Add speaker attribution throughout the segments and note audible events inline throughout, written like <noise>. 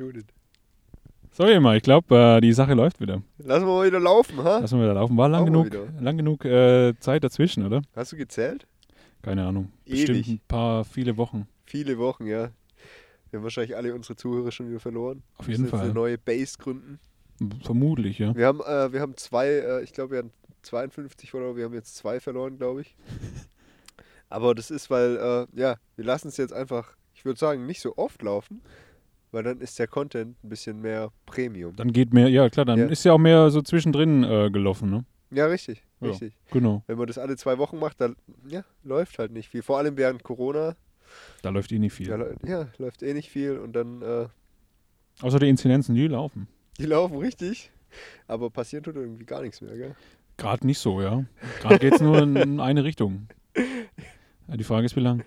Speaker 1: Judith.
Speaker 2: So, immer, ich glaube, äh, die Sache läuft wieder.
Speaker 1: Lassen wir mal wieder laufen, ha?
Speaker 2: Lassen wir wieder laufen. War lang
Speaker 1: wir
Speaker 2: genug, lang genug äh, Zeit dazwischen, oder?
Speaker 1: Hast du gezählt?
Speaker 2: Keine Ahnung. Bestimmt
Speaker 1: Ewig.
Speaker 2: ein paar, viele Wochen.
Speaker 1: Viele Wochen, ja. Wir haben wahrscheinlich alle unsere Zuhörer schon wieder verloren.
Speaker 2: Auf jeden Fall.
Speaker 1: eine neue Base gründen.
Speaker 2: Vermutlich, ja.
Speaker 1: Wir haben, äh, wir haben zwei, äh, ich glaube, wir haben 52 Follower, wir haben jetzt zwei verloren, glaube ich. <laughs> Aber das ist, weil, äh, ja, wir lassen es jetzt einfach, ich würde sagen, nicht so oft laufen, weil dann ist der Content ein bisschen mehr Premium.
Speaker 2: Dann geht mehr, ja klar, dann
Speaker 1: Ja.
Speaker 2: ist ja auch mehr so zwischendrin äh, gelaufen, ne?
Speaker 1: Ja, richtig,
Speaker 2: Ja.
Speaker 1: richtig.
Speaker 2: Genau.
Speaker 1: Wenn man das alle zwei Wochen macht, dann ja, läuft halt nicht viel. Vor allem während Corona,
Speaker 2: Da läuft eh nicht viel.
Speaker 1: ja, läu- ja läuft eh nicht viel und dann, äh,
Speaker 2: Außer die Inzidenzen, die laufen.
Speaker 1: die laufen richtig, aber passieren tut irgendwie gar nichts mehr, gell?
Speaker 2: Gerade nicht so, ja. Gerade geht es nur in <laughs> eine Richtung. Die Frage ist, wie lang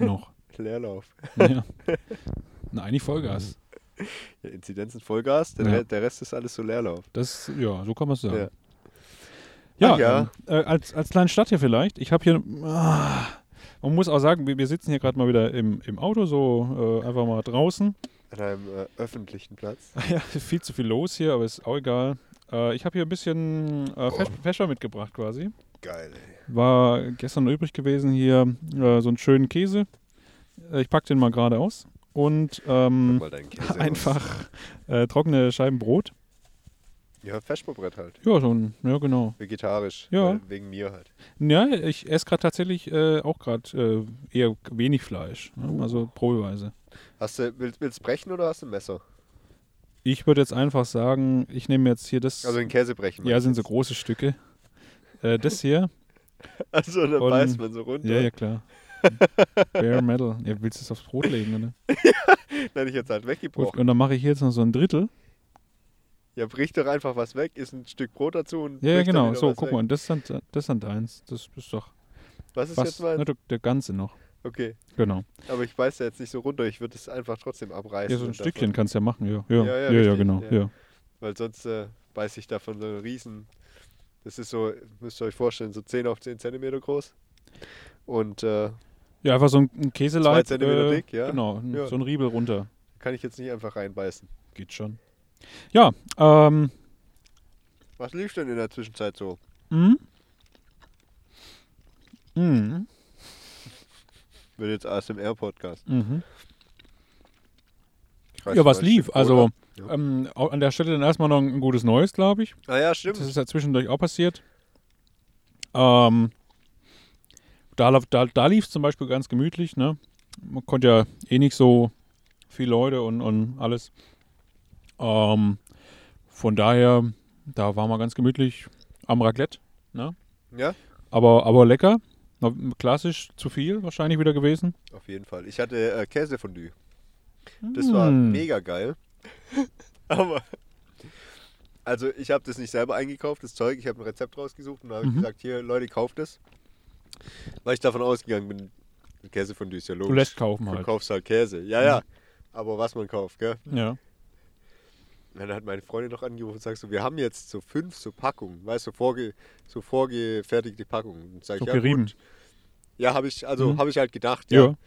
Speaker 2: noch? <laughs>
Speaker 1: Leerlauf.
Speaker 2: Ja. <laughs> Na, eigentlich Vollgas. <laughs>
Speaker 1: Ja, Inzidenzen Vollgas, der,
Speaker 2: Ja.
Speaker 1: Der Rest ist alles so Leerlauf.
Speaker 2: Das, ja, so kann man es sagen.
Speaker 1: Ja.
Speaker 2: Ja,
Speaker 1: ja.
Speaker 2: Ähm, äh, als, als kleine Stadt hier vielleicht. Ich habe hier, ah, man muss auch sagen, wir, wir sitzen hier gerade mal wieder im, im Auto, so äh, einfach mal draußen.
Speaker 1: An einem äh, öffentlichen Platz. <laughs>
Speaker 2: Ja, viel zu viel los hier, aber ist auch egal. Äh, ich habe hier ein bisschen äh, Fescher mitgebracht quasi.
Speaker 1: Geil, ey.
Speaker 2: War gestern übrig gewesen hier äh, so einen schönen Käse. Äh, ich packe den mal gerade aus. Und ähm, einfach äh, trockene Scheiben Brot.
Speaker 1: Ja, Feschbrett halt.
Speaker 2: Ja, ein, ja genau.
Speaker 1: Vegetarisch.
Speaker 2: Ja.
Speaker 1: Wegen mir halt.
Speaker 2: Ja, ich esse gerade tatsächlich äh, auch gerade äh, eher wenig Fleisch. Ne? Also probeweise.
Speaker 1: Hast du, willst, du brechen oder hast du ein Messer?
Speaker 2: Ich würde jetzt einfach sagen, ich nehme jetzt hier das.
Speaker 1: Also den Käse brechen.
Speaker 2: ja, sind so große Stücke. Äh, das hier. <laughs>
Speaker 1: Also dann
Speaker 2: Und-
Speaker 1: beißt man so runter.
Speaker 2: Ja, ja, klar. <laughs> Bare Metal. Ja, willst du es aufs Brot legen, oder? <laughs>
Speaker 1: Dann hätte ich jetzt halt weggebrochen.
Speaker 2: und dann mache ich hier jetzt noch so ein Drittel.
Speaker 1: Ja, brich doch einfach was weg, isst ein Stück Brot dazu und
Speaker 2: Ja, ja
Speaker 1: dann
Speaker 2: genau. So, guck
Speaker 1: weg.
Speaker 2: mal, und das ist, dann, das ist dann deins. Das ist doch
Speaker 1: Was ist
Speaker 2: was.
Speaker 1: jetzt mein?
Speaker 2: Ne, der, ganze noch.
Speaker 1: Okay,
Speaker 2: Genau.
Speaker 1: aber ich beiß da jetzt nicht so runter, ich würde es einfach trotzdem abreißen.
Speaker 2: Ja, so ein Stückchen
Speaker 1: Davon,
Speaker 2: kannst du ja machen, ja. Ja,
Speaker 1: Ja, ja,
Speaker 2: ja, ja, genau.
Speaker 1: ja.
Speaker 2: Ja.
Speaker 1: weil sonst äh, beiß ich davon so einen riesen. Das ist so, müsst ihr euch vorstellen, so 10 auf 10 Zentimeter groß. Und äh,
Speaker 2: ja, einfach so ein, Käseleib.
Speaker 1: Zwei Zentimeter
Speaker 2: äh,
Speaker 1: dick, ja.
Speaker 2: Genau,
Speaker 1: Ja.
Speaker 2: so ein Riebel runter.
Speaker 1: kann ich jetzt nicht einfach reinbeißen.
Speaker 2: Geht schon. Ja, ähm,
Speaker 1: Was lief denn in der Zwischenzeit so?
Speaker 2: mhm. Mhm.
Speaker 1: Wird jetzt ASMR-Podcast.
Speaker 2: Mhm. Ja, was lief? Also.
Speaker 1: Ja.
Speaker 2: ähm, an der Stelle dann erstmal noch ein gutes Neues, glaube ich.
Speaker 1: Ah ja, stimmt.
Speaker 2: Das ist ja zwischendurch auch passiert. Ähm, da da, da lief es zum Beispiel ganz gemütlich. Ne? Man konnte ja eh nicht so viele Leute und, und alles. Ähm, von daher, da waren wir ganz gemütlich am Raclette. Ne?
Speaker 1: Ja,
Speaker 2: Aber, aber lecker. Klassisch zu viel wahrscheinlich wieder gewesen.
Speaker 1: auf jeden Fall. Ich hatte äh, Käsefondue. Das war
Speaker 2: Mm.
Speaker 1: mega geil. <laughs> Aber, also ich habe das nicht selber eingekauft, das Zeug. Ich habe ein Rezept rausgesucht und habe
Speaker 2: Mhm.
Speaker 1: gesagt, hier Leute, kauft es. Weil ich davon ausgegangen bin, Käsefondue ist ja logisch.
Speaker 2: Du lässt kaufen
Speaker 1: Du
Speaker 2: halt.
Speaker 1: kaufst halt Käse. Ja, ja. Aber was man kauft, gell?
Speaker 2: Ja.
Speaker 1: Dann hat meine Freundin noch angerufen und sagt so, wir haben jetzt so fünf so Packungen, weißt du, so, vorge, so vorgefertigte Packungen. Und sag
Speaker 2: So
Speaker 1: ich, ja,
Speaker 2: gerieben.
Speaker 1: gut. Ja, habe ich, also
Speaker 2: Mhm.
Speaker 1: habe ich halt gedacht, ja.
Speaker 2: Ja.
Speaker 1: Und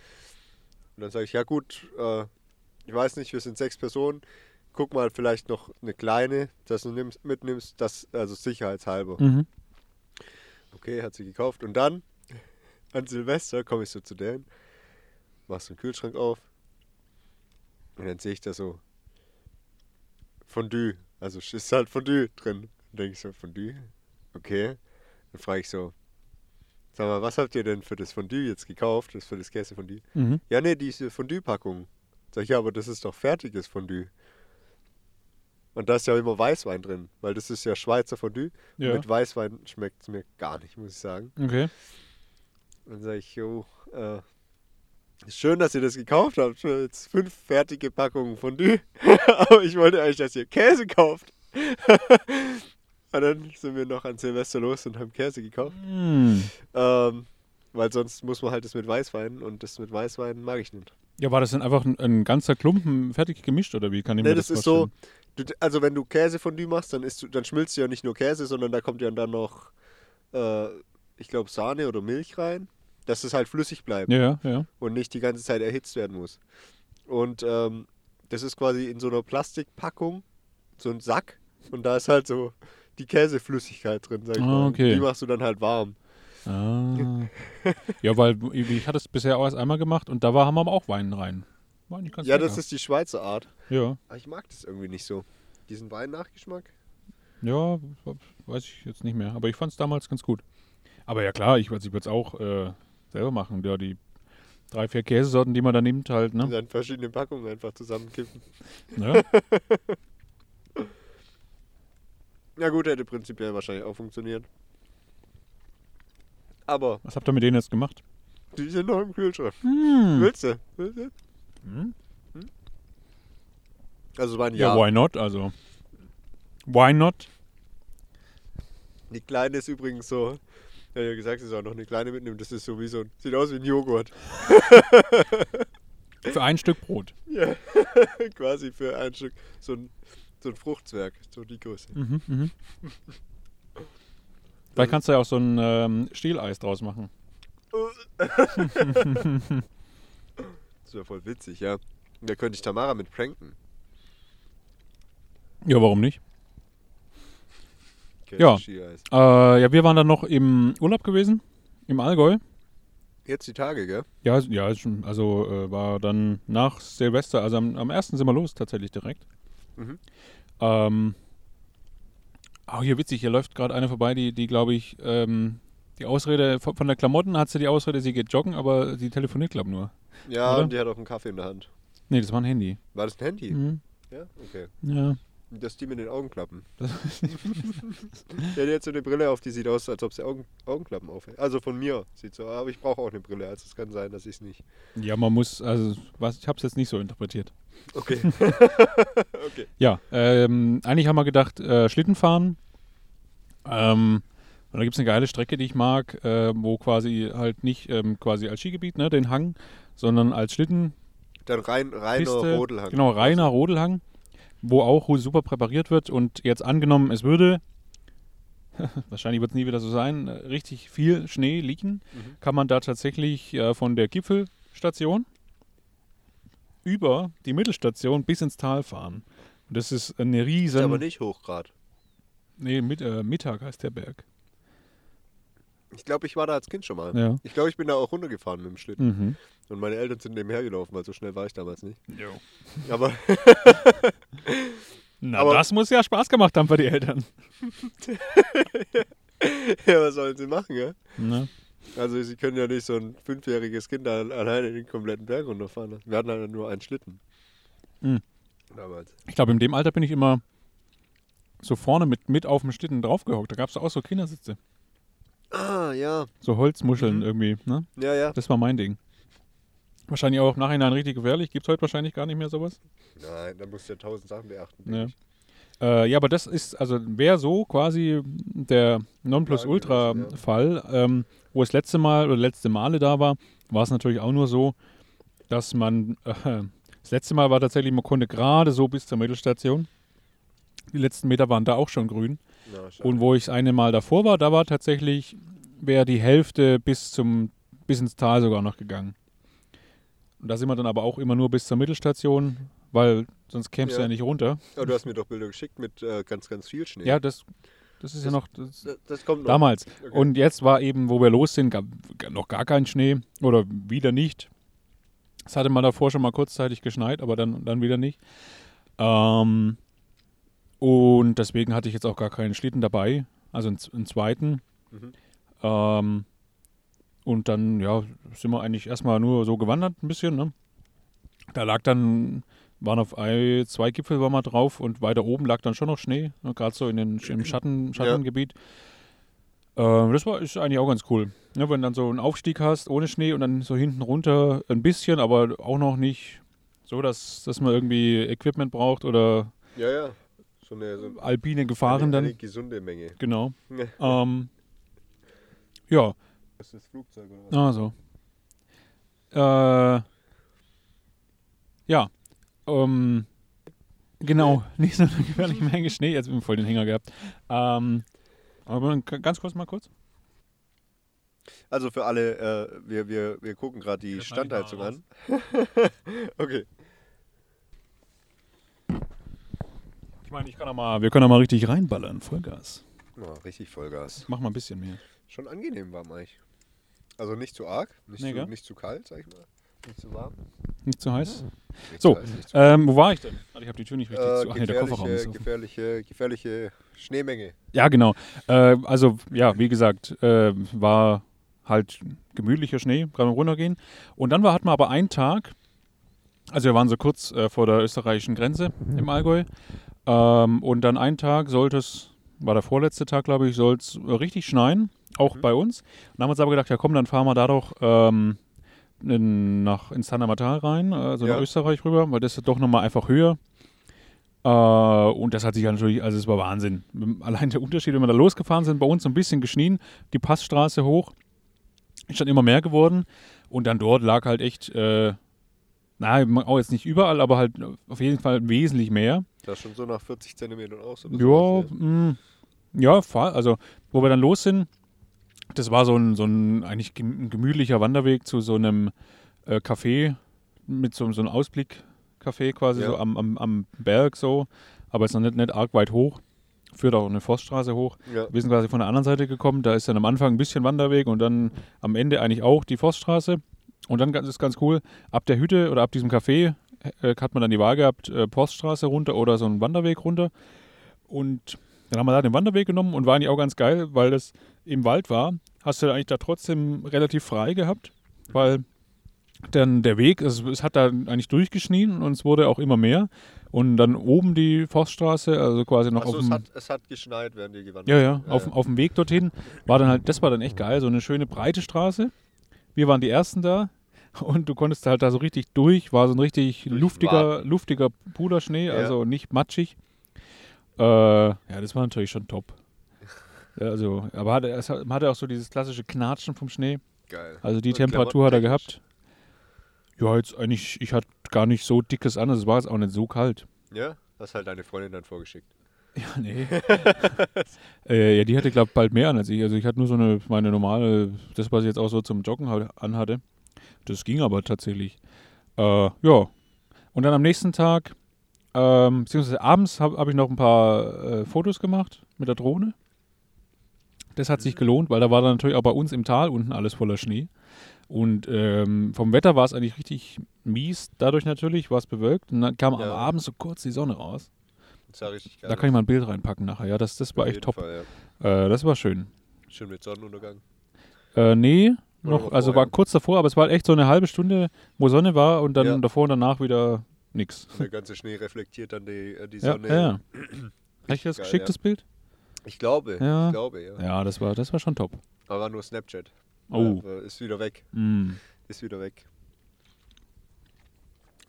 Speaker 1: dann sage ich, ja gut, äh, ich weiß nicht, wir sind sechs Personen, guck mal vielleicht noch eine kleine, dass du nimmst, mitnimmst, das, also sicherheitshalber.
Speaker 2: Mhm.
Speaker 1: Okay, hat sie gekauft. Und dann, an Silvester, komme ich so zu denen, machst den Kühlschrank auf und dann sehe ich da so Fondue. Also ist halt Fondue drin. Dann denke ich so, Fondue? Okay. Dann frage ich so, sag mal, was habt ihr denn für das Fondue jetzt gekauft? Das für das Käsefondue?
Speaker 2: Mhm.
Speaker 1: Ja, nee, diese Fondue-Packung. Sag ich, ja, aber das ist doch fertiges Fondue. Und da ist ja immer Weißwein drin, weil das ist ja Schweizer Fondue. Und
Speaker 2: Ja.
Speaker 1: mit Weißwein schmeckt es mir gar nicht, muss ich sagen.
Speaker 2: Okay.
Speaker 1: Dann sage ich, jo, äh, schön, dass ihr das gekauft habt. Jetzt fünf fertige Packungen Fondue. <laughs> Aber ich wollte eigentlich, dass ihr Käse kauft. <laughs> und dann sind wir noch an Silvester los und haben Käse gekauft.
Speaker 2: Mhm.
Speaker 1: Ähm, weil sonst muss man halt das mit Weißwein und das mit Weißwein mag ich nicht.
Speaker 2: Ja, war das denn einfach ein, ein ganzer Klumpen fertig gemischt oder wie kann ich
Speaker 1: Nee,
Speaker 2: mir
Speaker 1: das,
Speaker 2: das,
Speaker 1: ist so,
Speaker 2: vorstellen?
Speaker 1: du, also wenn du Käsefondue machst, dann, isst du, dann schmilzt ja nicht nur Käse, sondern da kommt ja dann noch, äh, ich glaube, Sahne oder Milch rein, dass es halt flüssig bleibt
Speaker 2: Ja, ja,
Speaker 1: und nicht die ganze Zeit erhitzt werden muss. Und ähm, das ist quasi in so einer Plastikpackung, so ein Sack. Und da ist halt so die Käseflüssigkeit drin, sag ich
Speaker 2: Ah,
Speaker 1: mal.
Speaker 2: okay.
Speaker 1: Die machst du dann halt warm.
Speaker 2: Ah. ja, weil ich hatte es bisher auch erst einmal gemacht und da war, haben wir auch Wein rein. War nicht ganz
Speaker 1: Ja,
Speaker 2: lecker.
Speaker 1: das ist die Schweizer Art.
Speaker 2: Ja,
Speaker 1: Aber ich mag das irgendwie nicht so. Diesen Wein-Nachgeschmack.
Speaker 2: ja, weiß ich jetzt nicht mehr. Aber ich fand es damals ganz gut. Aber ja klar, ich, also ich würde es auch äh, selber machen. Ja, die drei, vier Käsesorten, die man da nimmt, halt,
Speaker 1: Und
Speaker 2: ne?
Speaker 1: dann verschiedene Packungen einfach zusammenkippen.
Speaker 2: Ja, <laughs>
Speaker 1: Ja gut, hätte prinzipiell wahrscheinlich auch funktioniert. Aber
Speaker 2: was habt ihr mit denen jetzt gemacht?
Speaker 1: die sind noch im Kühlschrank.
Speaker 2: Hm.
Speaker 1: Willst du? Willst du?
Speaker 2: Hm?
Speaker 1: Also es war ein
Speaker 2: Ja, why not? Also, why not?
Speaker 1: Die kleine ist übrigens so, <laughs> ja, ja gesagt, sie soll noch eine kleine mitnehmen. Das ist so wie so ein, sieht aus wie ein Joghurt. <laughs>
Speaker 2: Für ein Stück Brot.
Speaker 1: Ja, <laughs> quasi für ein Stück. So ein, so ein Fruchtzwerg, so die Größe.
Speaker 2: Mhm, mhm. Vielleicht kannst du ja auch so ein ähm, Stieleis draus machen.
Speaker 1: Das wäre voll witzig, ja. Da könnte ich Tamara mit pranken.
Speaker 2: Ja, warum nicht? Ja. Äh, ja, wir waren dann noch im Urlaub gewesen, im Allgäu.
Speaker 1: Jetzt die Tage, gell?
Speaker 2: Ja, ja, also äh, war dann nach Silvester, also am, am 1. sind wir los tatsächlich direkt.
Speaker 1: Mhm.
Speaker 2: Ähm, oh, hier witzig, hier läuft gerade eine vorbei, die, die glaube ich, ähm, die Ausrede von, von der Klamotten hat sie die Ausrede, sie geht joggen, aber sie telefoniert, glaube ich, nur.
Speaker 1: Ja,
Speaker 2: Oder?
Speaker 1: und die hat auch einen Kaffee in der Hand.
Speaker 2: Nee, das war ein Handy.
Speaker 1: War das ein Handy?
Speaker 2: Mhm.
Speaker 1: Ja, okay.
Speaker 2: Ja. <laughs>
Speaker 1: Das die mit den Augenklappen. Der hat jetzt so eine Brille auf, die sieht aus, als ob sie Augen, Augenklappen aufhält. Also von mir sieht so, aber ich brauche auch eine Brille, also es kann sein, dass ich es nicht.
Speaker 2: ja, man muss, also was, ich habe es jetzt nicht so interpretiert.
Speaker 1: Okay. <laughs> okay.
Speaker 2: Ja, ähm, eigentlich haben wir gedacht, äh, Schlitten fahren. Ähm, und da gibt es eine geile Strecke, die ich mag, äh, wo quasi halt nicht ähm, quasi als Skigebiet, ne, den Hang, sondern als Schlitten,
Speaker 1: Dann rein, reiner
Speaker 2: Piste,
Speaker 1: Rodelhang.
Speaker 2: genau, reiner Rodelhang, wo auch super präpariert wird und jetzt angenommen, es würde, <laughs> wahrscheinlich wird es nie wieder so sein, richtig viel Schnee liegen,
Speaker 1: Mhm.
Speaker 2: kann man da tatsächlich äh, von der Gipfelstation über die Mittelstation bis ins Tal fahren. Und das ist eine
Speaker 1: Ist
Speaker 2: riesen...
Speaker 1: aber nicht Hochgrad.
Speaker 2: Nee, mit, äh, Mittag heißt der Berg.
Speaker 1: Ich glaube, ich war da als Kind schon mal.
Speaker 2: Ja.
Speaker 1: Ich glaube, ich bin da auch runtergefahren mit dem Schlitten.
Speaker 2: Mhm.
Speaker 1: Und meine Eltern sind nebenher gelaufen, weil so schnell war ich damals nicht. Aber <laughs>
Speaker 2: Na,
Speaker 1: Aber-
Speaker 2: das muss ja Spaß gemacht haben für die Eltern. <laughs>
Speaker 1: ja, was sollen sie machen, ja?
Speaker 2: Ne?
Speaker 1: Also sie können ja nicht so ein fünfjähriges Kind da alleine den kompletten Berg runterfahren lassen. Wir hatten halt nur einen Schlitten.
Speaker 2: Mhm.
Speaker 1: Damals.
Speaker 2: Ich glaube, in dem Alter bin ich immer so vorne mit, mit auf dem Schlitten draufgehockt. Da gab es auch so Kindersitze.
Speaker 1: Ah, ja.
Speaker 2: So Holzmuscheln
Speaker 1: Mhm.
Speaker 2: irgendwie. Ne?
Speaker 1: Ja, ja.
Speaker 2: Das war mein Ding. Wahrscheinlich auch im Nachhinein richtig gefährlich. Gibt es heute wahrscheinlich gar nicht mehr sowas.
Speaker 1: Nein, da musst du ja tausend Sachen beachten.
Speaker 2: Ja. Äh, ja, aber das ist, also wäre so quasi der Nonplusultra-Fall. Ähm, wo das letzte Mal oder letzte Male da war, war es natürlich auch nur so, dass man, äh, das letzte Mal war tatsächlich, man konnte gerade so bis zur Mittelstation. Die letzten Meter waren da auch schon grün.
Speaker 1: Na.
Speaker 2: Und wo ich das eine Mal davor war, da war tatsächlich, wäre die Hälfte bis zum, bis ins Tal sogar noch gegangen. Und da sind wir dann aber auch immer nur bis zur Mittelstation, weil sonst kämst du
Speaker 1: Ja.
Speaker 2: ja nicht runter.
Speaker 1: Aber du hast mir doch Bilder geschickt mit äh, ganz, ganz viel Schnee.
Speaker 2: Ja, das, das ist ja
Speaker 1: Das-
Speaker 2: noch das,
Speaker 1: Das, kommt noch.
Speaker 2: damals.
Speaker 1: Okay.
Speaker 2: Und jetzt war eben, wo wir los sind, gab noch gar kein Schnee oder wieder nicht. Es hatte mal davor schon mal kurzzeitig geschneit, aber dann, dann wieder nicht. Ähm, und deswegen hatte ich jetzt auch gar keinen Schlitten dabei, also einen, einen zweiten.
Speaker 1: Mhm.
Speaker 2: Ähm, und dann, ja, sind wir eigentlich erstmal nur so gewandert ein bisschen. Ne? Da lag dann, waren auf ein, zwei Gipfel waren wir drauf und weiter oben lag dann schon noch Schnee, ne? gerade so in den, im Schatten, Schattengebiet. Ähm, das war, ist eigentlich auch ganz cool. Ne? Wenn du dann so einen Aufstieg hast ohne Schnee und dann so hinten runter ein bisschen, aber auch noch nicht so, dass, dass man irgendwie Equipment braucht oder
Speaker 1: Ja, ja. So eine, so
Speaker 2: alpine Gefahren
Speaker 1: eine,
Speaker 2: dann.
Speaker 1: eine gesunde Menge.
Speaker 2: Genau.
Speaker 1: Ja.
Speaker 2: Ähm, ja,
Speaker 1: Das ist das Flugzeug oder was?
Speaker 2: Also. Äh, ja. Ähm, genau. <laughs> Nicht so eine gefährliche Menge Schnee. Jetzt bin ich voll den Hänger gehabt. Ähm, aber ganz kurz mal kurz.
Speaker 1: Also für alle, äh, wir, wir, wir gucken gerade die Standheizung an. <laughs> okay.
Speaker 2: Ich meine, ich kann mal, wir können auch mal richtig reinballern, Vollgas.
Speaker 1: Ja, richtig Vollgas.
Speaker 2: Mach mal ein bisschen mehr.
Speaker 1: Schon angenehm warm eigentlich. Also nicht zu arg, nicht,
Speaker 2: Nee,
Speaker 1: zu, nicht zu kalt, sag ich mal. Nicht zu warm.
Speaker 2: Nicht zu heiß.
Speaker 1: Nicht
Speaker 2: So,
Speaker 1: zu heiß, zu
Speaker 2: Ähm, wo war ich denn? Ich habe die Tür nicht richtig
Speaker 1: äh,
Speaker 2: zu. Ach nee, der Kofferraum ist
Speaker 1: gefährliche,
Speaker 2: offen.
Speaker 1: gefährliche, gefährliche Schneemenge.
Speaker 2: Ja, genau. Äh, also, ja, wie gesagt, äh, war halt gemütlicher Schnee, kann man runtergehen. Und dann war, hatten wir aber einen Tag, also wir waren so kurz äh, vor der österreichischen Grenze im Allgäu. Ähm, und dann einen Tag sollte es, war der vorletzte Tag, glaube ich, soll es richtig schneien, auch
Speaker 1: Mhm.
Speaker 2: bei uns. Und dann haben wir uns aber gedacht, ja komm, dann fahren wir da doch ähm, in, nach, ins Sanamatal rein, also
Speaker 1: Ja.
Speaker 2: nach Österreich rüber, weil das ist doch nochmal einfach höher. Äh, und das hat sich ja natürlich, also es war Wahnsinn. Allein der Unterschied, wenn wir da losgefahren sind, bei uns so ein bisschen geschnien, die Passstraße hoch, ist dann immer mehr geworden. Und dann dort lag halt echt, äh, na, auch jetzt nicht überall, aber halt auf jeden Fall wesentlich mehr.
Speaker 1: Das schon so nach 40 Zentimetern aus.
Speaker 2: Ja, mh, ja, fa- also wo wir dann los sind, das war so ein, so ein eigentlich gemütlicher Wanderweg zu so einem äh, Café mit so, so einem Ausblick-Café quasi
Speaker 1: Ja.
Speaker 2: so am, am, am Berg so, aber ist noch nicht, nicht arg weit hoch. Führt auch eine Forststraße hoch.
Speaker 1: Ja.
Speaker 2: Wir sind quasi von der anderen Seite gekommen. Da ist dann am Anfang ein bisschen Wanderweg und dann am Ende eigentlich auch die Forststraße. Und dann ist ganz cool, ab der Hütte oder ab diesem Café hat man dann die Wahl gehabt, äh, Poststraße runter oder so einen Wanderweg runter. Und dann haben wir da den Wanderweg genommen und war eigentlich auch ganz geil, weil das im Wald war. Hast du eigentlich da trotzdem relativ frei gehabt, weil dann der Weg, es, es hat da eigentlich durchgeschnien und es wurde auch immer mehr. Und dann oben die Forststraße, also quasi noch
Speaker 1: Achso,
Speaker 2: auf
Speaker 1: es
Speaker 2: dem.
Speaker 1: hat, es hat geschneit, während ihr gewandert
Speaker 2: Ja, ja, auf, auf dem Weg dorthin war dann halt, das war dann echt geil, so eine schöne breite Straße. Wir waren die Ersten da und du konntest halt da so richtig durch, war so ein richtig
Speaker 1: Durch
Speaker 2: luftiger, luftiger Puderschnee,
Speaker 1: Ja.
Speaker 2: also nicht matschig. Äh, ja, das war natürlich schon top. Also, aber hatte, es hatte auch so dieses klassische Knatschen vom Schnee.
Speaker 1: Geil.
Speaker 2: Also die
Speaker 1: Und
Speaker 2: Temperatur hat er gehabt. Ja, jetzt eigentlich, ich hatte gar nicht so dickes an, also es war jetzt auch nicht so kalt.
Speaker 1: Ja, hast halt deine Freundin dann vorgeschickt. <laughs>
Speaker 2: Ja, nee. <laughs> äh, ja, die hatte, glaube ich, bald mehr an als ich. Also ich hatte nur so eine, meine normale, das, was ich jetzt auch so zum Joggen ha- anhatte. Das ging aber tatsächlich. Äh, ja. Und dann am nächsten Tag, ähm, beziehungsweise abends habe hab ich noch ein paar äh, Fotos gemacht mit der Drohne. Das hat sich gelohnt, weil da war dann natürlich auch bei uns im Tal unten alles voller Schnee. Und ähm, vom Wetter war es eigentlich richtig mies, dadurch natürlich, war es bewölkt. Und dann kam
Speaker 1: Ja.
Speaker 2: am Abend so kurz die Sonne raus.
Speaker 1: Das sah richtig geil
Speaker 2: Da kann ich mal ein Bild reinpacken nachher. Ja, das, das war
Speaker 1: Auf
Speaker 2: echt top.
Speaker 1: Fall, ja.
Speaker 2: Äh, das war schön.
Speaker 1: Schön mit Sonnenuntergang.
Speaker 2: Äh, nee, noch, also war kurz davor, aber es war echt so eine halbe Stunde, wo Sonne war und dann
Speaker 1: Ja.
Speaker 2: davor und danach wieder nix.
Speaker 1: Und der ganze Schnee reflektiert dann die, äh, die Sonne.
Speaker 2: ja. ja. <clears throat> Habe ich das geschickt, das Bild?
Speaker 1: Ich glaube,
Speaker 2: Ja.
Speaker 1: ich glaube, ja.
Speaker 2: Ja, das war, das war schon top.
Speaker 1: Aber war nur Snapchat.
Speaker 2: Oh.
Speaker 1: Ja, ist wieder weg.
Speaker 2: Mm.
Speaker 1: Ist wieder weg.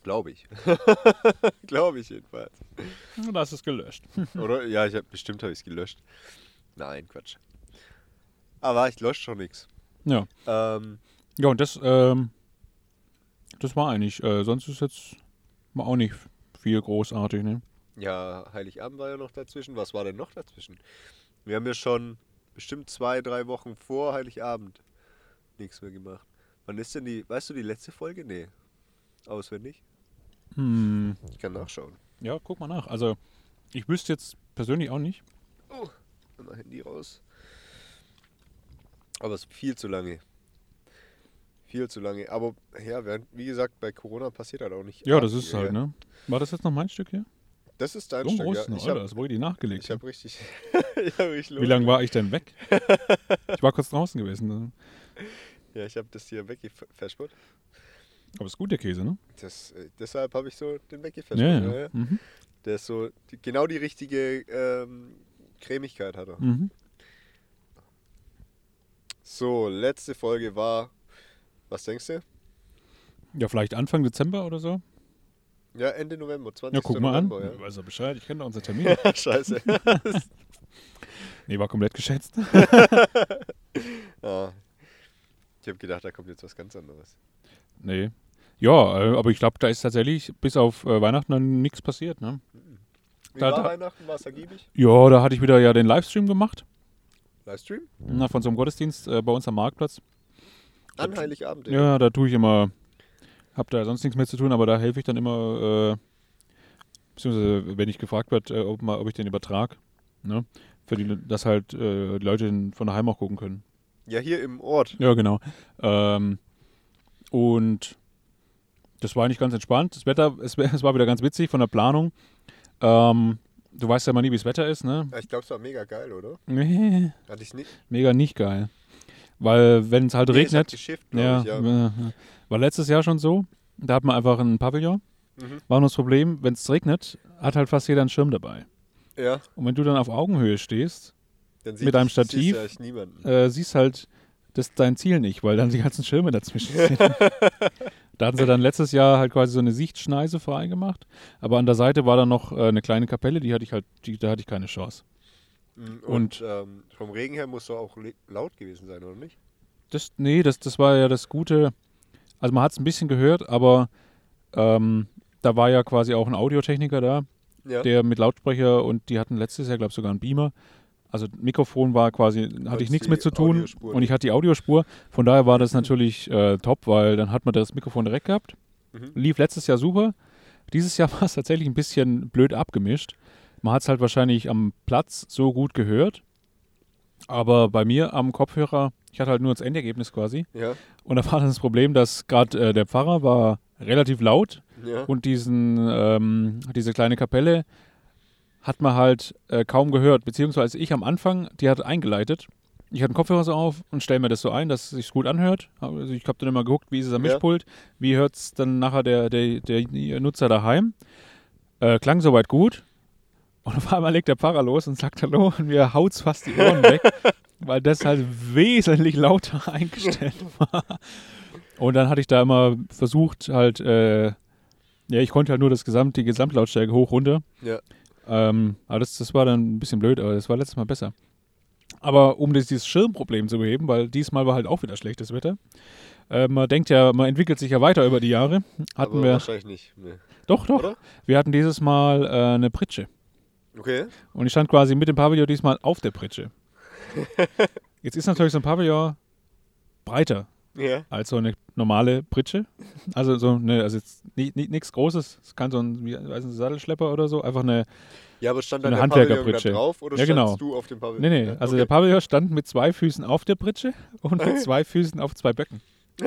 Speaker 1: Glaube ich. <laughs> glaube ich jedenfalls.
Speaker 2: Das ist gelöscht. <laughs>
Speaker 1: Oder? Ja, ich hab, bestimmt habe ich es gelöscht. Nein, Quatsch. Aber ich lösche schon nichts.
Speaker 2: Ja.
Speaker 1: Ähm,
Speaker 2: Ja, und das, ähm, das war eigentlich, äh, sonst ist jetzt war auch nicht viel großartig, ne?
Speaker 1: ja, Heiligabend war ja noch dazwischen. Was war denn noch dazwischen? Wir haben ja schon bestimmt zwei, drei Wochen vor Heiligabend nichts mehr gemacht. Wann ist denn die, weißt du die letzte Folge? Nee. Auswendig?
Speaker 2: Hm.
Speaker 1: Ich kann nachschauen.
Speaker 2: Ja, guck mal nach. Also, ich wüsste jetzt persönlich auch nicht.
Speaker 1: Nimm mal Handy raus. Aber es ist viel zu lange. Viel zu lange. Aber ja, während, wie gesagt, bei Corona passiert halt auch nicht.
Speaker 2: Ja, das ist halt, ne? War das jetzt noch mein Stück hier?
Speaker 1: Das ist dein
Speaker 2: So
Speaker 1: Stück, ja.
Speaker 2: ne,
Speaker 1: Ich
Speaker 2: Alter,
Speaker 1: habe
Speaker 2: das wurde die nachgelegt.
Speaker 1: ich hab richtig, <laughs> ich hab richtig
Speaker 2: Wie lange war ich denn weg? <laughs> ich war kurz draußen gewesen. ne?
Speaker 1: Ja, ich habe das hier weggefespert.
Speaker 2: Aber ist gut, der Käse, ne?
Speaker 1: Das, äh, deshalb habe ich so den weggefespert.
Speaker 2: Ja,
Speaker 1: Ja,
Speaker 2: ja.
Speaker 1: ja.
Speaker 2: Mhm.
Speaker 1: Der ist so, die, genau die richtige ähm, Cremigkeit hat er.
Speaker 2: Mhm.
Speaker 1: So, letzte Folge war, was denkst du?
Speaker 2: Ja, vielleicht Anfang Dezember oder so.
Speaker 1: Ja, Ende November, 20.
Speaker 2: Ja, guck mal an.
Speaker 1: November,
Speaker 2: Ich weiß ja Bescheid, ich kenne doch unsere Termin.
Speaker 1: Ja. <laughs> Scheiße. <laughs>
Speaker 2: nee, war komplett geschätzt. <laughs>
Speaker 1: Ah. Ich habe gedacht, da kommt jetzt was ganz anderes.
Speaker 2: Nee. Ja, äh, aber ich glaube, da ist tatsächlich bis auf äh, Weihnachten dann nichts passiert, ne?
Speaker 1: Wie
Speaker 2: Da-
Speaker 1: war
Speaker 2: da-
Speaker 1: Weihnachten? War es ergiebig?
Speaker 2: Ja, da hatte ich wieder ja den Livestream gemacht.
Speaker 1: Livestream?
Speaker 2: Na, von so einem Gottesdienst äh, bei uns am Marktplatz.
Speaker 1: An Heiligabend.
Speaker 2: Ja, da tue ich immer, hab da sonst nichts mehr zu tun, aber da helfe ich dann immer, äh, beziehungsweise wenn ich gefragt wird, äh, ob, ob ich den übertrag, ne? Für die, dass halt äh, die Leute von daheim auch gucken können.
Speaker 1: Ja, hier im Ort.
Speaker 2: Ja, genau. Ähm, und das war eigentlich ganz entspannt. Das Wetter, es, <laughs> es war wieder ganz witzig von der Planung. Ähm, du weißt ja mal nie, wie das Wetter ist, ne?
Speaker 1: Ja, Ich glaube, es war mega geil, oder? <laughs>
Speaker 2: Nee,
Speaker 1: Hatte ich nicht.
Speaker 2: mega nicht geil. Weil wenn es halt
Speaker 1: Nee,
Speaker 2: regnet,
Speaker 1: geschifft,
Speaker 2: ja,
Speaker 1: ich, ja.
Speaker 2: war letztes Jahr schon so. Da hat man einfach einen Pavillon.
Speaker 1: Mhm.
Speaker 2: War nur das Problem, wenn es regnet, hat halt fast jeder einen Schirm dabei.
Speaker 1: Ja,
Speaker 2: Und wenn du dann auf Augenhöhe stehst,
Speaker 1: dann
Speaker 2: Mit einem
Speaker 1: siehst du
Speaker 2: Stativ?
Speaker 1: ja echt niemanden.
Speaker 2: äh, siehst halt das dein Ziel nicht, weil dann die ganzen Schirme dazwischen sind. <laughs> da hatten sie dann letztes Jahr halt quasi so eine Sichtschneise freigemacht, aber an der Seite war dann noch äh, eine kleine Kapelle, die hatte ich halt, die, da hatte ich keine Chance.
Speaker 1: Mhm, Und,
Speaker 2: und-
Speaker 1: ähm, vom Regen her muss doch auch laut gewesen sein, oder nicht?
Speaker 2: Das, nee, das, das war ja das Gute. Also man hat es ein bisschen gehört, aber ähm, da war ja quasi auch ein Audiotechniker da,
Speaker 1: Ja.
Speaker 2: der mit Lautsprecher und die hatten letztes Jahr, glaube ich, sogar einen Beamer. Also Mikrofon war quasi, hatte ich
Speaker 1: Hattest
Speaker 2: nichts mit zu tun
Speaker 1: Audiospur
Speaker 2: und ich hatte die Audiospur. Von daher war das natürlich äh, top, weil dann hat man das Mikrofon direkt gehabt.
Speaker 1: Mhm.
Speaker 2: Lief letztes Jahr super. Dieses Jahr <laughs> war es tatsächlich ein bisschen blöd abgemischt. Man hat es halt wahrscheinlich am Platz so gut gehört. Aber bei mir am Kopfhörer, ich hatte halt nur das Endergebnis quasi.
Speaker 1: Ja.
Speaker 2: Und da war dann das Problem, dass gerade äh, der Pfarrer war relativ laut
Speaker 1: Ja.
Speaker 2: und diesen, ähm, diese kleine Kapelle hat man halt äh, kaum gehört. Beziehungsweise ich am Anfang, die hat eingeleitet. Ich hatte einen Kopfhörer so auf und stelle mir das so ein, dass es sich gut anhört. Also ich habe dann immer geguckt, wie ist es am
Speaker 1: Ja.
Speaker 2: Mischpult, wie hört es dann nachher der, der, der Nutzer daheim. Äh, klang soweit gut. Und auf einmal legt der Pfarrer los und sagt Hallo und mir haut's fast die Ohren weg, <laughs> weil das halt wesentlich lauter <laughs> eingestellt war. Und dann hatte ich da immer versucht, halt, äh, ja, ich konnte halt nur das Gesamt, die Gesamtlautstärke hoch runter.
Speaker 1: Ja.
Speaker 2: Ähm, aber das, das war dann ein bisschen blöd, aber das war letztes Mal besser. Aber um dieses Schirmproblem zu beheben, weil diesmal war halt auch wieder schlechtes Wetter. Äh, man denkt ja, man entwickelt sich ja weiter über die Jahre. Hatten
Speaker 1: aber
Speaker 2: wir.
Speaker 1: wahrscheinlich nicht. Nee.
Speaker 2: Doch, doch.
Speaker 1: Oder?
Speaker 2: Wir hatten dieses Mal äh, eine Pritsche.
Speaker 1: Okay.
Speaker 2: Und ich stand quasi mit dem Pavillon diesmal auf der Pritsche. <laughs> Jetzt ist natürlich so ein Pavillon breiter
Speaker 1: Ja.
Speaker 2: als so eine normale Pritsche. Also so eine, also jetzt nichts Großes. Es kann so ein, wie, weiß nicht, Sattelschlepper oder so. Einfach eine.
Speaker 1: Ja, aber stand
Speaker 2: So eine Handwerkerpritsche.
Speaker 1: drauf oder
Speaker 2: Ja,
Speaker 1: standst
Speaker 2: genau.
Speaker 1: du auf dem Pavillon?
Speaker 2: Nee, nee. Also der Pavillon stand mit zwei Füßen auf der Pritsche und mit <laughs> zwei Füßen auf zwei Böcken. <laughs>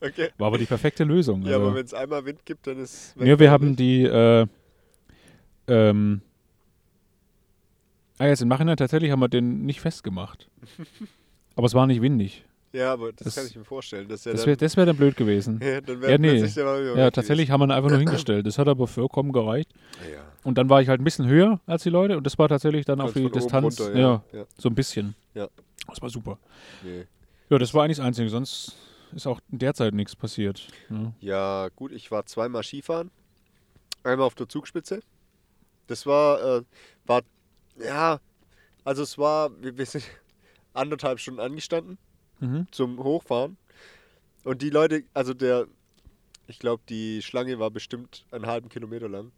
Speaker 1: okay.
Speaker 2: War aber die perfekte Lösung.
Speaker 1: Ja,
Speaker 2: also.
Speaker 1: aber wenn es einmal Wind gibt, dann ist
Speaker 2: Ja, wir haben die, äh, ähm, ah, jetzt im Nachhinein tatsächlich haben wir den nicht festgemacht. <laughs> Aber es war nicht windig.
Speaker 1: Ja, aber das,
Speaker 2: das-
Speaker 1: kann ich mir vorstellen. Dass ja
Speaker 2: Das
Speaker 1: dann,
Speaker 2: wäre das wär dann blöd gewesen. <laughs>
Speaker 1: ja, dann
Speaker 2: Ja, nee. Ja, tatsächlich haben wir ihn einfach nur hingestellt. Das hat aber vollkommen gereicht.
Speaker 1: Ja.
Speaker 2: Und dann war ich halt ein bisschen höher als die Leute und das war tatsächlich dann auf die Distanz.
Speaker 1: runter,
Speaker 2: ja.
Speaker 1: ja.
Speaker 2: so ein bisschen.
Speaker 1: Ja.
Speaker 2: Das war super.
Speaker 1: Nee.
Speaker 2: Ja, das war eigentlich das Einzige. Sonst ist auch in der Zeit nichts passiert. Ja.
Speaker 1: Ja, gut, ich war zweimal Skifahren. Einmal auf der Zugspitze. Das war, äh, war, ja, also es war, wir, wir sind <laughs> anderthalb Stunden angestanden
Speaker 2: Mhm.
Speaker 1: zum Hochfahren. Und die Leute, also der, ich glaube, die Schlange war bestimmt einen halben Kilometer lang.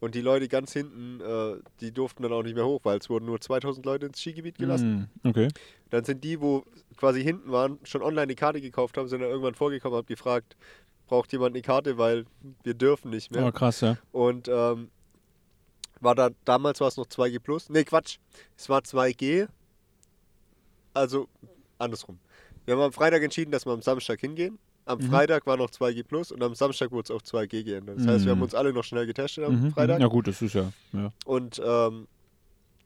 Speaker 1: Und die Leute ganz hinten, äh, die durften dann auch nicht mehr hoch, weil es wurden nur 2000 Leute ins Skigebiet gelassen.
Speaker 2: Mhm. Okay.
Speaker 1: Dann sind die, wo quasi hinten waren, schon online eine Karte gekauft haben, sind dann irgendwann vorgekommen, haben gefragt, braucht jemand eine Karte, weil wir dürfen nicht mehr.
Speaker 2: Aber krass, ja.
Speaker 1: Und ähm, war da, damals war es noch 2G Plus. Ne, Quatsch. Es war 2G. Also andersrum. Wir haben am Freitag entschieden, dass wir am Samstag hingehen. Am
Speaker 2: Mhm.
Speaker 1: Freitag war noch 2G Plus und am Samstag wurde es auf 2G geändert. Das heißt, wir haben
Speaker 2: Mhm.
Speaker 1: uns alle noch schnell getestet am
Speaker 2: Mhm.
Speaker 1: Freitag
Speaker 2: Ja gut, das ist ja. ja.
Speaker 1: und ähm,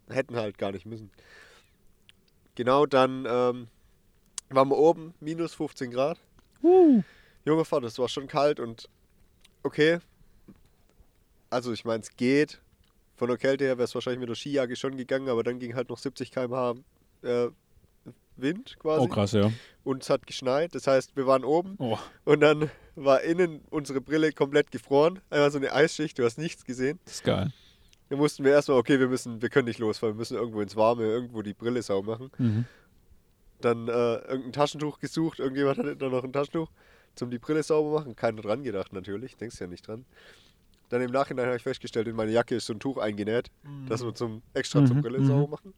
Speaker 1: hätten halt gar nicht müssen. Genau, dann ähm, waren wir oben, minus 15 Grad. Junge Vater, das war schon kalt und okay. Also ich meine, es geht. Von der Kälte her wäre es wahrscheinlich mit der Skijacke schon gegangen, aber dann ging halt noch 70 km/h äh, Wind quasi.
Speaker 2: Oh krass, ja.
Speaker 1: Und es hat geschneit. Das heißt, wir waren oben
Speaker 2: Oh.
Speaker 1: und dann war innen unsere Brille komplett gefroren. Einfach so eine Eisschicht, du hast nichts gesehen.
Speaker 2: Das ist geil.
Speaker 1: Dann mussten wir erstmal, okay, wir müssen, wir können nicht losfahren, wir müssen irgendwo ins Warme, irgendwo die Brille sau machen.
Speaker 2: Mhm.
Speaker 1: Dann äh, irgendein Taschentuch gesucht, irgendjemand hatte da noch ein Taschentuch zum die Brille sauber machen. Keiner dran gedacht natürlich, denkst ja nicht dran. Dann im Nachhinein habe ich festgestellt, in meine Jacke ist so ein Tuch eingenäht, das wir zum extra zum
Speaker 2: Mhm,
Speaker 1: Brille
Speaker 2: mhm.
Speaker 1: sauber machen.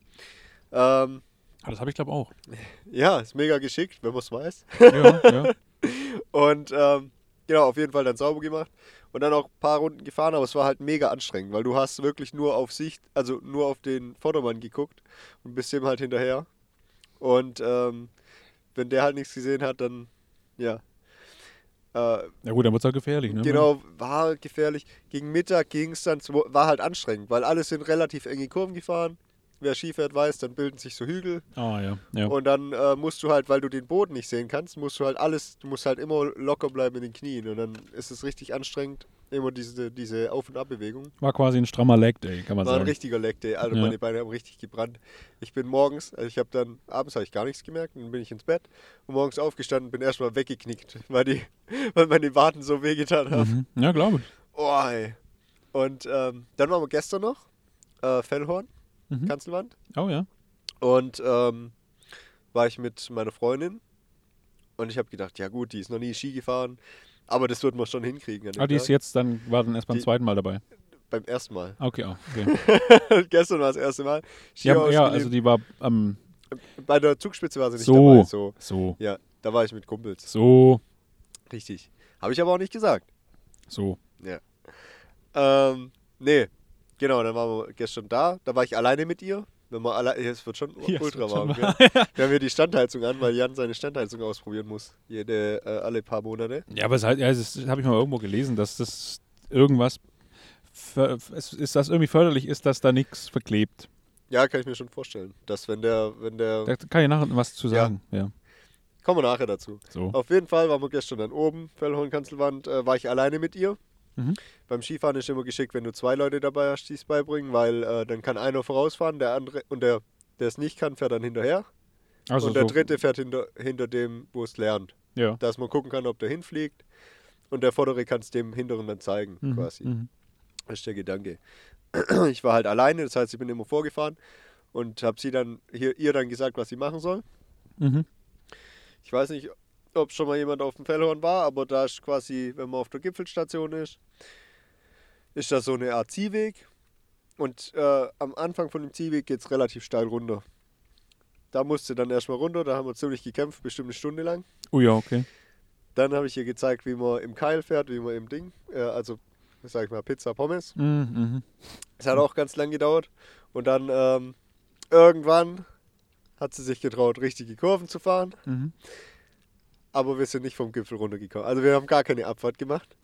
Speaker 1: Ähm,
Speaker 2: das habe ich glaube auch. <laughs>
Speaker 1: ja, ist mega geschickt, wenn man es weiß.
Speaker 2: Ja, ja. <laughs>
Speaker 1: Und ähm, Genau, auf jeden Fall dann sauber gemacht und dann auch ein paar Runden gefahren, aber es war halt mega anstrengend, weil du hast wirklich nur auf Sicht, also nur auf den Vordermann geguckt und bist dem halt hinterher. Und ähm, wenn der halt nichts gesehen hat, dann ja. Äh,
Speaker 2: Ja gut, dann wird es halt gefährlich, ne?
Speaker 1: Genau, war gefährlich. Gegen Mittag ging es dann, war halt anstrengend, weil alle sind relativ enge Kurven gefahren. Wer Ski fährt, weiß, dann bilden sich so Hügel.
Speaker 2: Ah ja, ja.
Speaker 1: Und dann äh, musst du halt, weil du den Boden nicht sehen kannst, musst du halt alles, du musst halt immer locker bleiben in den Knien. Und dann ist es richtig anstrengend, immer diese, diese Auf- und Abbewegung.
Speaker 2: War quasi ein strammer Leg Day, kann man
Speaker 1: War ein
Speaker 2: sagen.
Speaker 1: richtiger Leck, Day. Also
Speaker 2: Ja.
Speaker 1: meine Beine haben richtig gebrannt. Ich bin morgens, also ich habe dann, abends habe ich gar nichts gemerkt, dann bin ich ins Bett und morgens aufgestanden, bin erstmal weggeknickt, <laughs> weil, die, weil meine Waden so wehgetan haben.
Speaker 2: Mhm. Ja, glaube ich.
Speaker 1: Oh, ey. Und ähm, dann waren wir gestern noch, äh, Fellhorn,
Speaker 2: Mhm.
Speaker 1: Kanzelwand.
Speaker 2: Oh ja.
Speaker 1: Und ähm, war ich mit meiner Freundin und ich habe gedacht, ja gut, die ist noch nie Ski gefahren, aber das wird man schon hinkriegen.
Speaker 2: Ah, die ist
Speaker 1: Tag.
Speaker 2: jetzt dann, war dann erst beim
Speaker 1: Die-
Speaker 2: zweiten Mal dabei.
Speaker 1: Beim ersten Mal.
Speaker 2: Okay, oh, okay. <laughs>
Speaker 1: Gestern war das erste Mal.
Speaker 2: Haben, ja,
Speaker 1: ausgeliehen.
Speaker 2: also die war am
Speaker 1: Bei der Zugspitze war sie nicht
Speaker 2: So.
Speaker 1: dabei. So.
Speaker 2: so,
Speaker 1: Ja, da war ich mit Kumpels.
Speaker 2: so,
Speaker 1: Richtig. Habe ich aber auch nicht gesagt.
Speaker 2: so.
Speaker 1: Ähm, nee. Genau, dann waren wir gestern da. Da war ich alleine mit ihr. Wenn man alle es wird schon
Speaker 2: Ja,
Speaker 1: ultra
Speaker 2: schon
Speaker 1: warm. <laughs> Wir haben hier die Standheizung an, weil Jan seine Standheizung ausprobieren muss. Jede, äh, alle paar Monate.
Speaker 2: Ja, aber es halt, ja, das habe ich mal irgendwo gelesen, dass das irgendwas, es ist, das irgendwie förderlich ist, dass da nichts verklebt.
Speaker 1: Ja, kann ich mir schon vorstellen. Dass wenn der, wenn der.
Speaker 2: Da kann ich nachher was zu
Speaker 1: Ja.
Speaker 2: sagen. Ja,
Speaker 1: Kommen wir nachher dazu.
Speaker 2: so.
Speaker 1: Auf jeden Fall waren wir gestern dann oben, Fellhorn-Kanzelwand, äh, war ich alleine mit ihr.
Speaker 2: Mhm.
Speaker 1: Beim Skifahren ist immer geschickt, wenn du zwei Leute dabei hast, die es beibringen, weil äh, dann kann einer vorausfahren, der andere und der, der es nicht kann, fährt dann hinterher.
Speaker 2: Also
Speaker 1: und der
Speaker 2: so,
Speaker 1: dritte fährt hinter, hinter dem, wo es lernt.
Speaker 2: ja.
Speaker 1: Dass man gucken kann, ob der hinfliegt. Und der vordere kann es dem hinteren dann zeigen,
Speaker 2: Mhm.
Speaker 1: quasi.
Speaker 2: Mhm.
Speaker 1: Das ist der Gedanke. <clears throat> Ich war halt alleine, das heißt, ich bin immer vorgefahren und habe sie dann hier, ihr dann gesagt, was sie machen soll.
Speaker 2: Mhm.
Speaker 1: Ich weiß nicht, ob schon mal jemand auf dem Fellhorn war, aber da ist quasi, wenn man auf der Gipfelstation ist, ist da so eine Art Ziehweg. Und äh, am Anfang von dem Ziehweg geht es relativ steil runter. Da musste dann erstmal runter, da haben wir ziemlich gekämpft, bestimmt eine Stunde lang.
Speaker 2: Oh ja, okay.
Speaker 1: Dann habe ich ihr gezeigt, wie man im Keil fährt, wie man im Ding, äh, also sag ich mal Pizza Pommes.
Speaker 2: Mhm. Mhm.
Speaker 1: Es hat auch ganz lang gedauert. Und dann ähm, irgendwann hat sie sich getraut, richtige Kurven zu fahren.
Speaker 2: Mhm.
Speaker 1: aber wir sind nicht vom Gipfel runtergekommen. Also wir haben gar keine Abfahrt gemacht.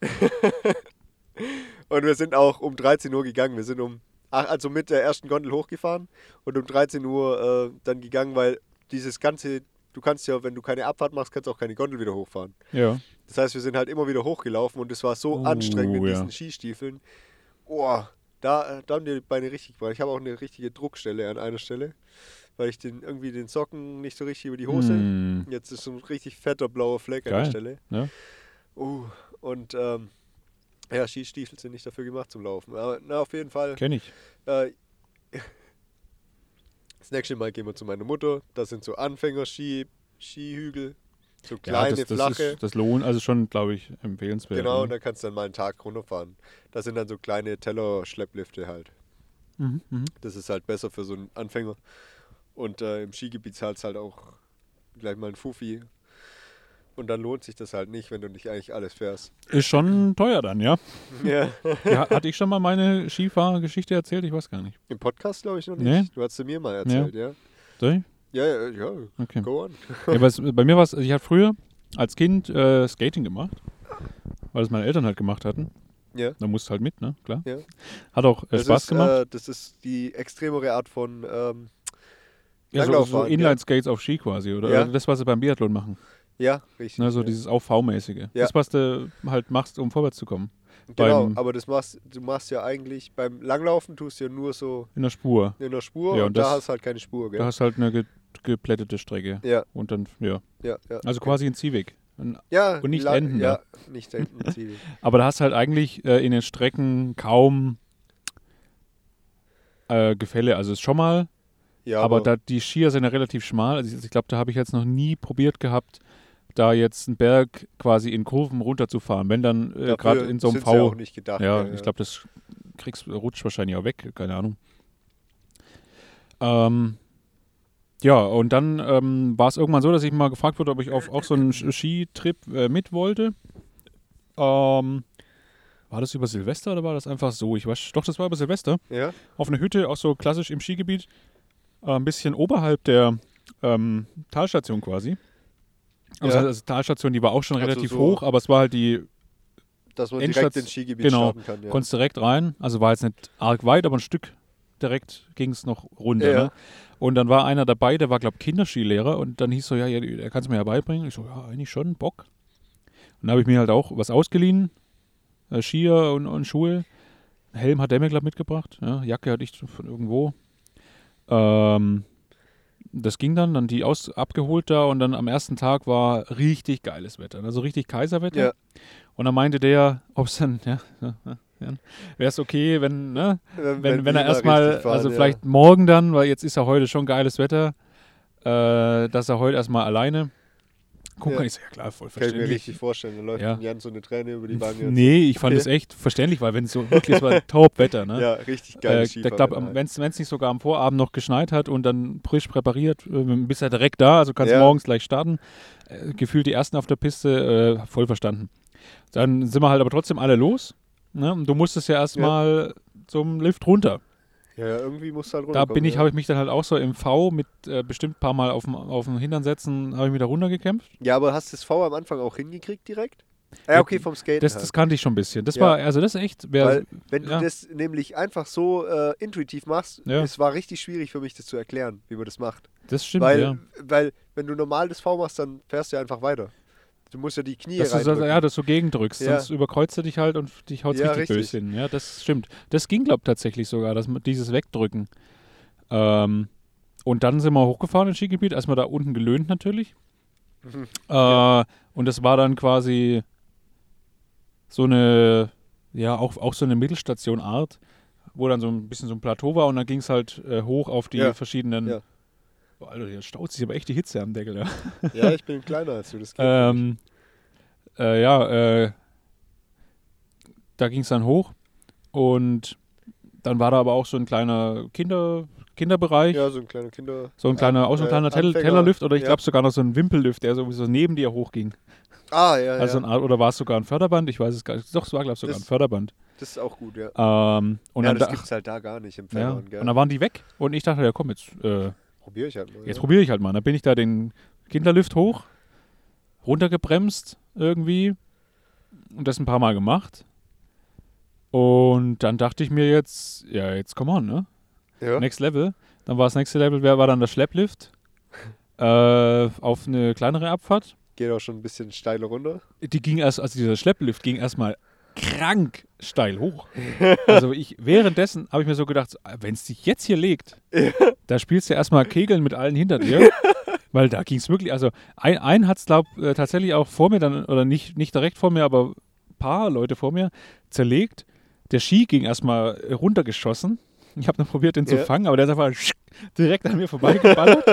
Speaker 1: <laughs> und wir sind auch um 13 Uhr gegangen. Wir sind um, ach, also mit der ersten Gondel hochgefahren und um 13 Uhr äh, dann gegangen, weil dieses ganze, du kannst ja, wenn du keine Abfahrt machst, kannst du auch keine Gondel wieder hochfahren.
Speaker 2: Ja.
Speaker 1: Das heißt, wir sind halt immer wieder hochgelaufen und es war so
Speaker 2: Oh,
Speaker 1: anstrengend mit
Speaker 2: ja.
Speaker 1: diesen Skistiefeln. Oh, da, äh, da haben die Beine richtig gebracht. Ich habe auch eine richtige Druckstelle an einer Stelle, weil ich den irgendwie den Socken nicht so richtig über die Hose.
Speaker 2: Mhm.
Speaker 1: Jetzt ist so ein richtig fetter blauer Fleck an
Speaker 2: Geil.
Speaker 1: der Stelle.
Speaker 2: Ja.
Speaker 1: Uh, und ähm, ja, Skistiefel sind nicht dafür gemacht zum Laufen. Aber na, auf jeden Fall.
Speaker 2: Kenn ich.
Speaker 1: Äh, <laughs> das nächste Mal gehen wir zu meiner Mutter. Das sind so Anfänger-Ski, Skihügel. So
Speaker 2: Ja,
Speaker 1: kleine,
Speaker 2: das, das,
Speaker 1: flache.
Speaker 2: ist, das lohnt, also schon, glaube ich, empfehlenswert.
Speaker 1: genau, und
Speaker 2: ne?
Speaker 1: da kannst du dann mal einen Tag runterfahren. Das sind dann so kleine Teller-Schlepplifte halt.
Speaker 2: Mhm. Mhm.
Speaker 1: Das ist halt besser für so einen Anfänger. Und äh, im Skigebiet zahlst halt auch gleich mal ein Fuffi. Und dann lohnt sich das halt nicht, wenn du nicht eigentlich alles fährst.
Speaker 2: Ist schon teuer dann, ja. <laughs>
Speaker 1: Ja.
Speaker 2: ja. Hatte ich schon mal meine Skifahrgeschichte erzählt? Ich weiß gar nicht.
Speaker 1: Im Podcast glaube ich noch nicht.
Speaker 2: Nee.
Speaker 1: Du hast sie mir mal erzählt, ja?
Speaker 2: Soll ich?
Speaker 1: Ja, ja, ja.
Speaker 2: Okay.
Speaker 1: Go on.
Speaker 2: Ja, was, bei mir war es, ich hatte früher als Kind äh, Skating gemacht, weil es meine Eltern halt gemacht hatten.
Speaker 1: Ja.
Speaker 2: Da musst du halt mit, ne? Klar.
Speaker 1: Ja.
Speaker 2: Hat auch äh,
Speaker 1: Das
Speaker 2: Spaß
Speaker 1: ist,
Speaker 2: gemacht.
Speaker 1: Äh, das ist die extremere Art von ähm,
Speaker 2: ja, so, so
Speaker 1: Langlaufbahn, ja.
Speaker 2: Inline-Skates auf Ski quasi, oder?
Speaker 1: Ja.
Speaker 2: Oder das, was sie beim Biathlon machen.
Speaker 1: Ja, richtig.
Speaker 2: Ne, so
Speaker 1: ja.
Speaker 2: dieses Auf-V-mäßige.
Speaker 1: Ja.
Speaker 2: Das, was du halt machst, um vorwärts zu kommen.
Speaker 1: Genau,
Speaker 2: beim-
Speaker 1: aber das machst du machst ja eigentlich beim Langlaufen tust du ja nur so
Speaker 2: In der Spur.
Speaker 1: in der Spur
Speaker 2: Ja,
Speaker 1: und,
Speaker 2: und
Speaker 1: da
Speaker 2: das-
Speaker 1: hast du halt keine Spur,
Speaker 2: Da
Speaker 1: gell?
Speaker 2: hast halt eine ge geplättete Strecke.
Speaker 1: Ja,
Speaker 2: Und dann, ja.
Speaker 1: ja, ja.
Speaker 2: Also quasi ein Ziehweg. Ein-
Speaker 1: ja,
Speaker 2: und nicht enden
Speaker 1: Ja, nicht enden. Ziel. <laughs>
Speaker 2: Aber da hast halt eigentlich äh, in den Strecken kaum äh, Gefälle. Also es ist schon mal,
Speaker 1: Ja,
Speaker 2: aber, da, die Skier sind ja relativ schmal. Also ich, ich glaube, da habe ich jetzt noch nie probiert gehabt, da jetzt einen Berg quasi in Kurven runterzufahren. Wenn dann äh, gerade in so einem V.
Speaker 1: auch nicht gedacht.
Speaker 2: Ja,
Speaker 1: gell,
Speaker 2: ich glaube, das kriegst, rutscht wahrscheinlich auch weg, keine Ahnung. Ähm, ja, und dann ähm, war es irgendwann so, dass ich mal gefragt wurde, ob ich auf auch so einen Skitrip äh, mit wollte. Ähm, war das über Silvester oder war das einfach so? Ich weiß, doch, das war über Silvester.
Speaker 1: Ja?
Speaker 2: Auf einer Hütte, auch so klassisch im Skigebiet. Äh, ein bisschen oberhalb der ähm, Talstation quasi. Also,
Speaker 1: Ja.
Speaker 2: also die Talstation, die war auch schon
Speaker 1: Also
Speaker 2: relativ
Speaker 1: so-
Speaker 2: hoch, aber es war halt die,
Speaker 1: Dass man
Speaker 2: Endstation-
Speaker 1: direkt ins Skigebiet
Speaker 2: genau,
Speaker 1: starten kann. Ja.
Speaker 2: konntest direkt rein. Also war jetzt nicht arg weit, aber ein Stück direkt ging es noch runter.
Speaker 1: Ja.
Speaker 2: Ne? Und dann war einer dabei, der war, glaube ich, Kinderskilehrer und dann hieß so, ja, ja, er kann es mir ja beibringen. Ich so, ja, eigentlich schon, Bock. Und dann habe ich mir halt auch was ausgeliehen, äh, Skier und, und Schuhe. Helm hat der mir, glaube ich, mitgebracht. Ja, Jacke hatte ich von irgendwo. Ähm, das ging dann, dann die aus, abgeholt da und dann am ersten Tag war richtig geiles Wetter. Also richtig Kaiserwetter.
Speaker 1: Ja.
Speaker 2: Und dann meinte der, ob es dann, ja, ja, ja, wäre es okay, wenn, ne, wenn, wenn,
Speaker 1: wir
Speaker 2: er
Speaker 1: mal
Speaker 2: erstmal,
Speaker 1: fahren,
Speaker 2: also vielleicht morgen dann, weil jetzt ist ja heute schon geiles Wetter, äh, dass er heute erstmal alleine gucken
Speaker 1: Ja.
Speaker 2: kann. Ich so, ja klar, voll
Speaker 1: Kann ich mir
Speaker 2: verständlich.
Speaker 1: richtig vorstellen. Da läuft
Speaker 2: Ja.
Speaker 1: Jan so eine Träne über die Wange.
Speaker 2: Nee, ich fand es <laughs> echt verständlich, weil wenn es so wirklich, es war <laughs> Top-Wetter, ne?
Speaker 1: Ja, richtig
Speaker 2: Äh,
Speaker 1: geil.
Speaker 2: ich glaube, wenn es nicht sogar am Vorabend noch geschneit hat und dann frisch präpariert, äh, bist ja direkt da, also kannst
Speaker 1: Ja.
Speaker 2: morgens gleich starten. Äh, gefühlt die ersten auf der Piste, äh, voll verstanden. Dann sind wir halt aber trotzdem alle los. Ne? Und du musstest ja erstmal zum Lift runter.
Speaker 1: Ja, ja, irgendwie muss halt
Speaker 2: Da
Speaker 1: runterkommen.
Speaker 2: bin ich,
Speaker 1: ja.
Speaker 2: habe ich mich dann halt auch so im V mit äh, bestimmt ein paar Mal auf dem, auf dem Hintern setzen, habe ich mich da runtergekämpft.
Speaker 1: Ja, aber hast du das V am Anfang auch hingekriegt direkt? Ja, okay, vom Skaten
Speaker 2: Das,
Speaker 1: halt.
Speaker 2: das kannte ich schon ein bisschen. Das
Speaker 1: Ja.
Speaker 2: war, also das ist echt, wer,
Speaker 1: Weil, wenn
Speaker 2: ja.
Speaker 1: du das nämlich einfach so äh, intuitiv machst,
Speaker 2: Ja.
Speaker 1: es war richtig schwierig für mich, das zu erklären, wie man das macht.
Speaker 2: das stimmt,
Speaker 1: weil,
Speaker 2: ja.
Speaker 1: weil, wenn du normal das V machst, dann fährst du einfach weiter. Du musst ja die Knie
Speaker 2: Dass du so, ja, dass du gegendrückst,
Speaker 1: Ja.
Speaker 2: sonst überkreuzt du dich halt und dich haut
Speaker 1: Ja,
Speaker 2: richtig,
Speaker 1: richtig.
Speaker 2: böse hin. Ja, das stimmt. Das ging, glaube ich, tatsächlich sogar, dass man dieses Wegdrücken. Ähm, und dann sind wir hochgefahren ins Skigebiet, erstmal da unten gelöhnt natürlich.
Speaker 1: Mhm.
Speaker 2: Äh, Und das war dann quasi so eine, ja, auch, auch so eine Mittelstation-Art, wo dann so ein bisschen so ein Plateau war und dann ging es halt äh, hoch auf die
Speaker 1: Ja.
Speaker 2: verschiedenen.
Speaker 1: Ja.
Speaker 2: Boah, Alter, hier staut sich aber echt die Hitze am Deckel, ja. <laughs>
Speaker 1: Ja, ich bin kleiner als du. Das geht.
Speaker 2: Ähm, äh, ja, äh, da ging es dann hoch und dann war da aber auch so ein kleiner Kinder, Kinderbereich,
Speaker 1: ja, so ein kleiner Kinder.
Speaker 2: so ein kleiner, auch so ein
Speaker 1: äh,
Speaker 2: kleiner Tell. Tellerlift oder ich
Speaker 1: Ja.
Speaker 2: glaube sogar noch so ein Wimpellift, der sowieso neben dir hochging.
Speaker 1: Ah, ja,
Speaker 2: Also
Speaker 1: ja.
Speaker 2: Art, oder war es sogar ein Förderband? Ich weiß es gar nicht. Doch, es war glaube ich sogar
Speaker 1: Das-
Speaker 2: ein Förderband.
Speaker 1: Das ist auch gut, ja.
Speaker 2: Ähm, und
Speaker 1: ja,
Speaker 2: dann
Speaker 1: das
Speaker 2: da,
Speaker 1: gibt's halt da gar nicht im
Speaker 2: ja,
Speaker 1: Fellhorn, gell?
Speaker 2: und dann waren die weg und ich dachte, ja komm, jetzt, äh,
Speaker 1: Probier ich halt mal.
Speaker 2: jetzt
Speaker 1: ja.
Speaker 2: probiere ich halt mal. Dann bin ich da den Kinderlift hoch, runtergebremst irgendwie und das ein paar Mal gemacht. Und dann dachte ich mir jetzt, ja, jetzt come on, ne?
Speaker 1: ja.
Speaker 2: Next Level. Dann war das nächste Level, wer war dann der Schlepplift <laughs> äh, auf eine kleinere Abfahrt.
Speaker 1: Geht auch schon ein bisschen steiler runter.
Speaker 2: Die ging erst, also dieser Schlepplift ging erstmal krank steil hoch. Also ich, währenddessen habe ich mir so gedacht, wenn es dich jetzt hier legt, <laughs> da spielst du erstmal Kegeln mit allen hinter dir. <laughs> Weil da ging es wirklich, also ein, ein hat es, glaube äh, tatsächlich auch vor mir dann, oder nicht, nicht direkt vor mir, aber ein paar Leute vor mir zerlegt. Der Ski ging erstmal runtergeschossen. Ich habe noch probiert, den zu
Speaker 1: Ja.
Speaker 2: fangen, aber der ist einfach <laughs> direkt an mir vorbeigeballert.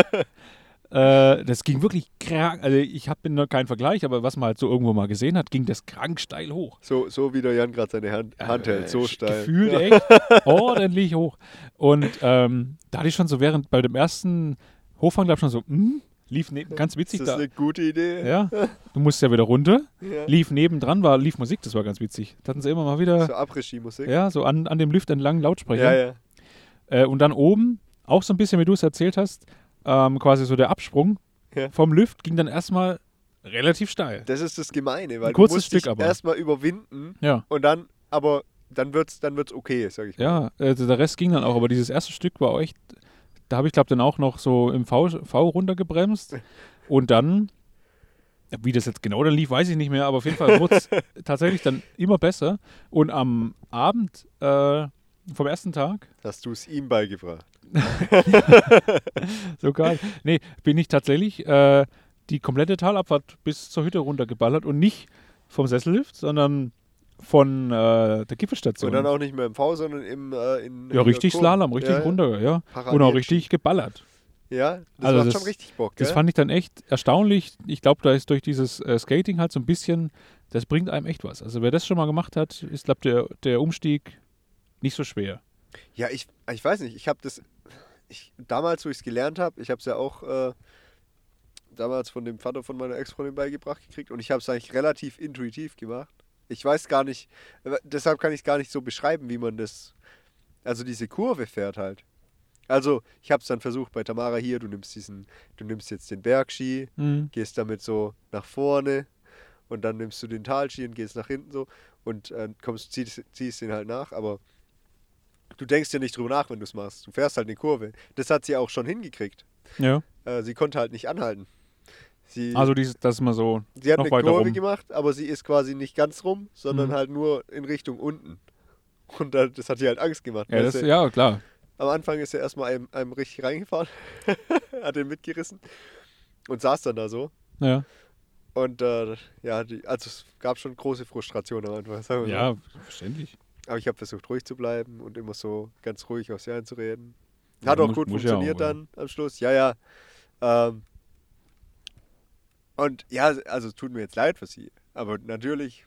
Speaker 2: Äh, das ging wirklich krank. Also ich habe noch keinen Vergleich, aber was man halt so irgendwo mal gesehen hat, ging das krank steil hoch.
Speaker 1: So, so wie der Jan gerade seine Hand, Hand
Speaker 2: Äh,
Speaker 1: hält, so steil.
Speaker 2: Gefühlt echt <laughs> ordentlich hoch. Und ähm, da hatte ich schon so während bei dem ersten Hochfahren, glaube ich, schon so, hm, lief neben, ganz witzig
Speaker 1: Ist das
Speaker 2: da.
Speaker 1: eine gute Idee?
Speaker 2: Ja, du musst ja wieder runter.
Speaker 1: Ja.
Speaker 2: Lief nebendran, war, lief Musik, das war ganz witzig. Da hatten sie immer mal wieder,
Speaker 1: So Après-Ski-Musik.
Speaker 2: ja, so an, an dem Lift entlang Lautsprecher.
Speaker 1: ja. ja.
Speaker 2: Äh, und dann oben, auch so ein bisschen, wie du es erzählt hast, ähm, quasi so der Absprung
Speaker 1: Ja.
Speaker 2: vom Lift ging dann erstmal relativ steil.
Speaker 1: Das ist das Gemeine, weil
Speaker 2: Ein kurzes
Speaker 1: du musst
Speaker 2: Stück
Speaker 1: dich
Speaker 2: aber.
Speaker 1: erstmal überwinden
Speaker 2: Ja.
Speaker 1: und dann, aber dann wird's, dann wird's okay, sag ich mal.
Speaker 2: Ja, also der Rest ging dann auch, aber dieses erste Stück war echt, da habe ich glaube dann auch noch so im V, v runtergebremst <laughs> und dann, wie das jetzt genau dann lief, weiß ich nicht mehr, aber auf jeden Fall wurde es <laughs> tatsächlich dann immer besser und am Abend äh, vom ersten Tag,
Speaker 1: Hast du es ihm beigebracht? <laughs>
Speaker 2: sogar, nee, bin ich tatsächlich äh, die komplette Talabfahrt bis zur Hütte runtergeballert und nicht vom Sessellift, sondern von äh, der Gipfelstation.
Speaker 1: Und dann auch nicht mehr im V, sondern im äh, in
Speaker 2: ja, richtig
Speaker 1: Kurven.
Speaker 2: Slalom, richtig
Speaker 1: ja,
Speaker 2: runter, ja.
Speaker 1: Parallel.
Speaker 2: Und auch richtig geballert.
Speaker 1: Ja, das
Speaker 2: Also
Speaker 1: macht
Speaker 2: das-
Speaker 1: schon richtig Bock, gell?
Speaker 2: Das fand ich dann echt erstaunlich. Ich glaube, da ist durch dieses äh, Skating halt so ein bisschen, das bringt einem echt was. Also wer das schon mal gemacht hat, ist, glaube der, der Umstieg nicht so schwer.
Speaker 1: Ja, ich, ich weiß nicht, ich habe das, ich, damals, wo ich es gelernt habe, ich habe es ja auch äh, damals von dem Vater von meiner Ex-Freundin beigebracht gekriegt und ich habe es eigentlich relativ intuitiv gemacht. Ich weiß gar nicht, äh, deshalb kann ich es gar nicht so beschreiben, wie man das, also diese Kurve fährt halt. Also, ich habe es dann versucht bei Tamara hier, du nimmst diesen, du nimmst jetzt den Bergski,
Speaker 2: Mhm.
Speaker 1: gehst damit so nach vorne und dann nimmst du den Talski und gehst nach hinten so und äh, kommst, ziehst, ziehst den halt nach, aber du denkst dir nicht drüber nach, wenn du es machst. Du fährst halt eine Kurve. Das hat sie auch schon hingekriegt.
Speaker 2: Ja.
Speaker 1: Äh, sie konnte halt nicht anhalten. Sie,
Speaker 2: Also dieses, das ist mal so.
Speaker 1: sie hat eine Kurve
Speaker 2: rum.
Speaker 1: gemacht, aber sie ist quasi nicht ganz rum, sondern
Speaker 2: Mhm.
Speaker 1: halt nur in Richtung unten. Und dann, das hat ihr halt Angst gemacht.
Speaker 2: Ja, das,
Speaker 1: du?
Speaker 2: ja, klar.
Speaker 1: Am Anfang ist er erstmal einem, einem richtig reingefahren, <laughs> hat den mitgerissen und saß dann da so.
Speaker 2: Ja,
Speaker 1: Und äh, ja, die, also es gab schon große Frustration am Anfang. Wir so.
Speaker 2: ja verständlich.
Speaker 1: Aber ich habe versucht, ruhig zu bleiben und immer so ganz ruhig auf sie einzureden.
Speaker 2: Ja,
Speaker 1: Hat auch
Speaker 2: muss-
Speaker 1: gut
Speaker 2: muss ja
Speaker 1: funktioniert
Speaker 2: auch, ja.
Speaker 1: dann am Schluss. Ja, ja. Ähm, und ja, also es tut mir jetzt leid für sie. Aber natürlich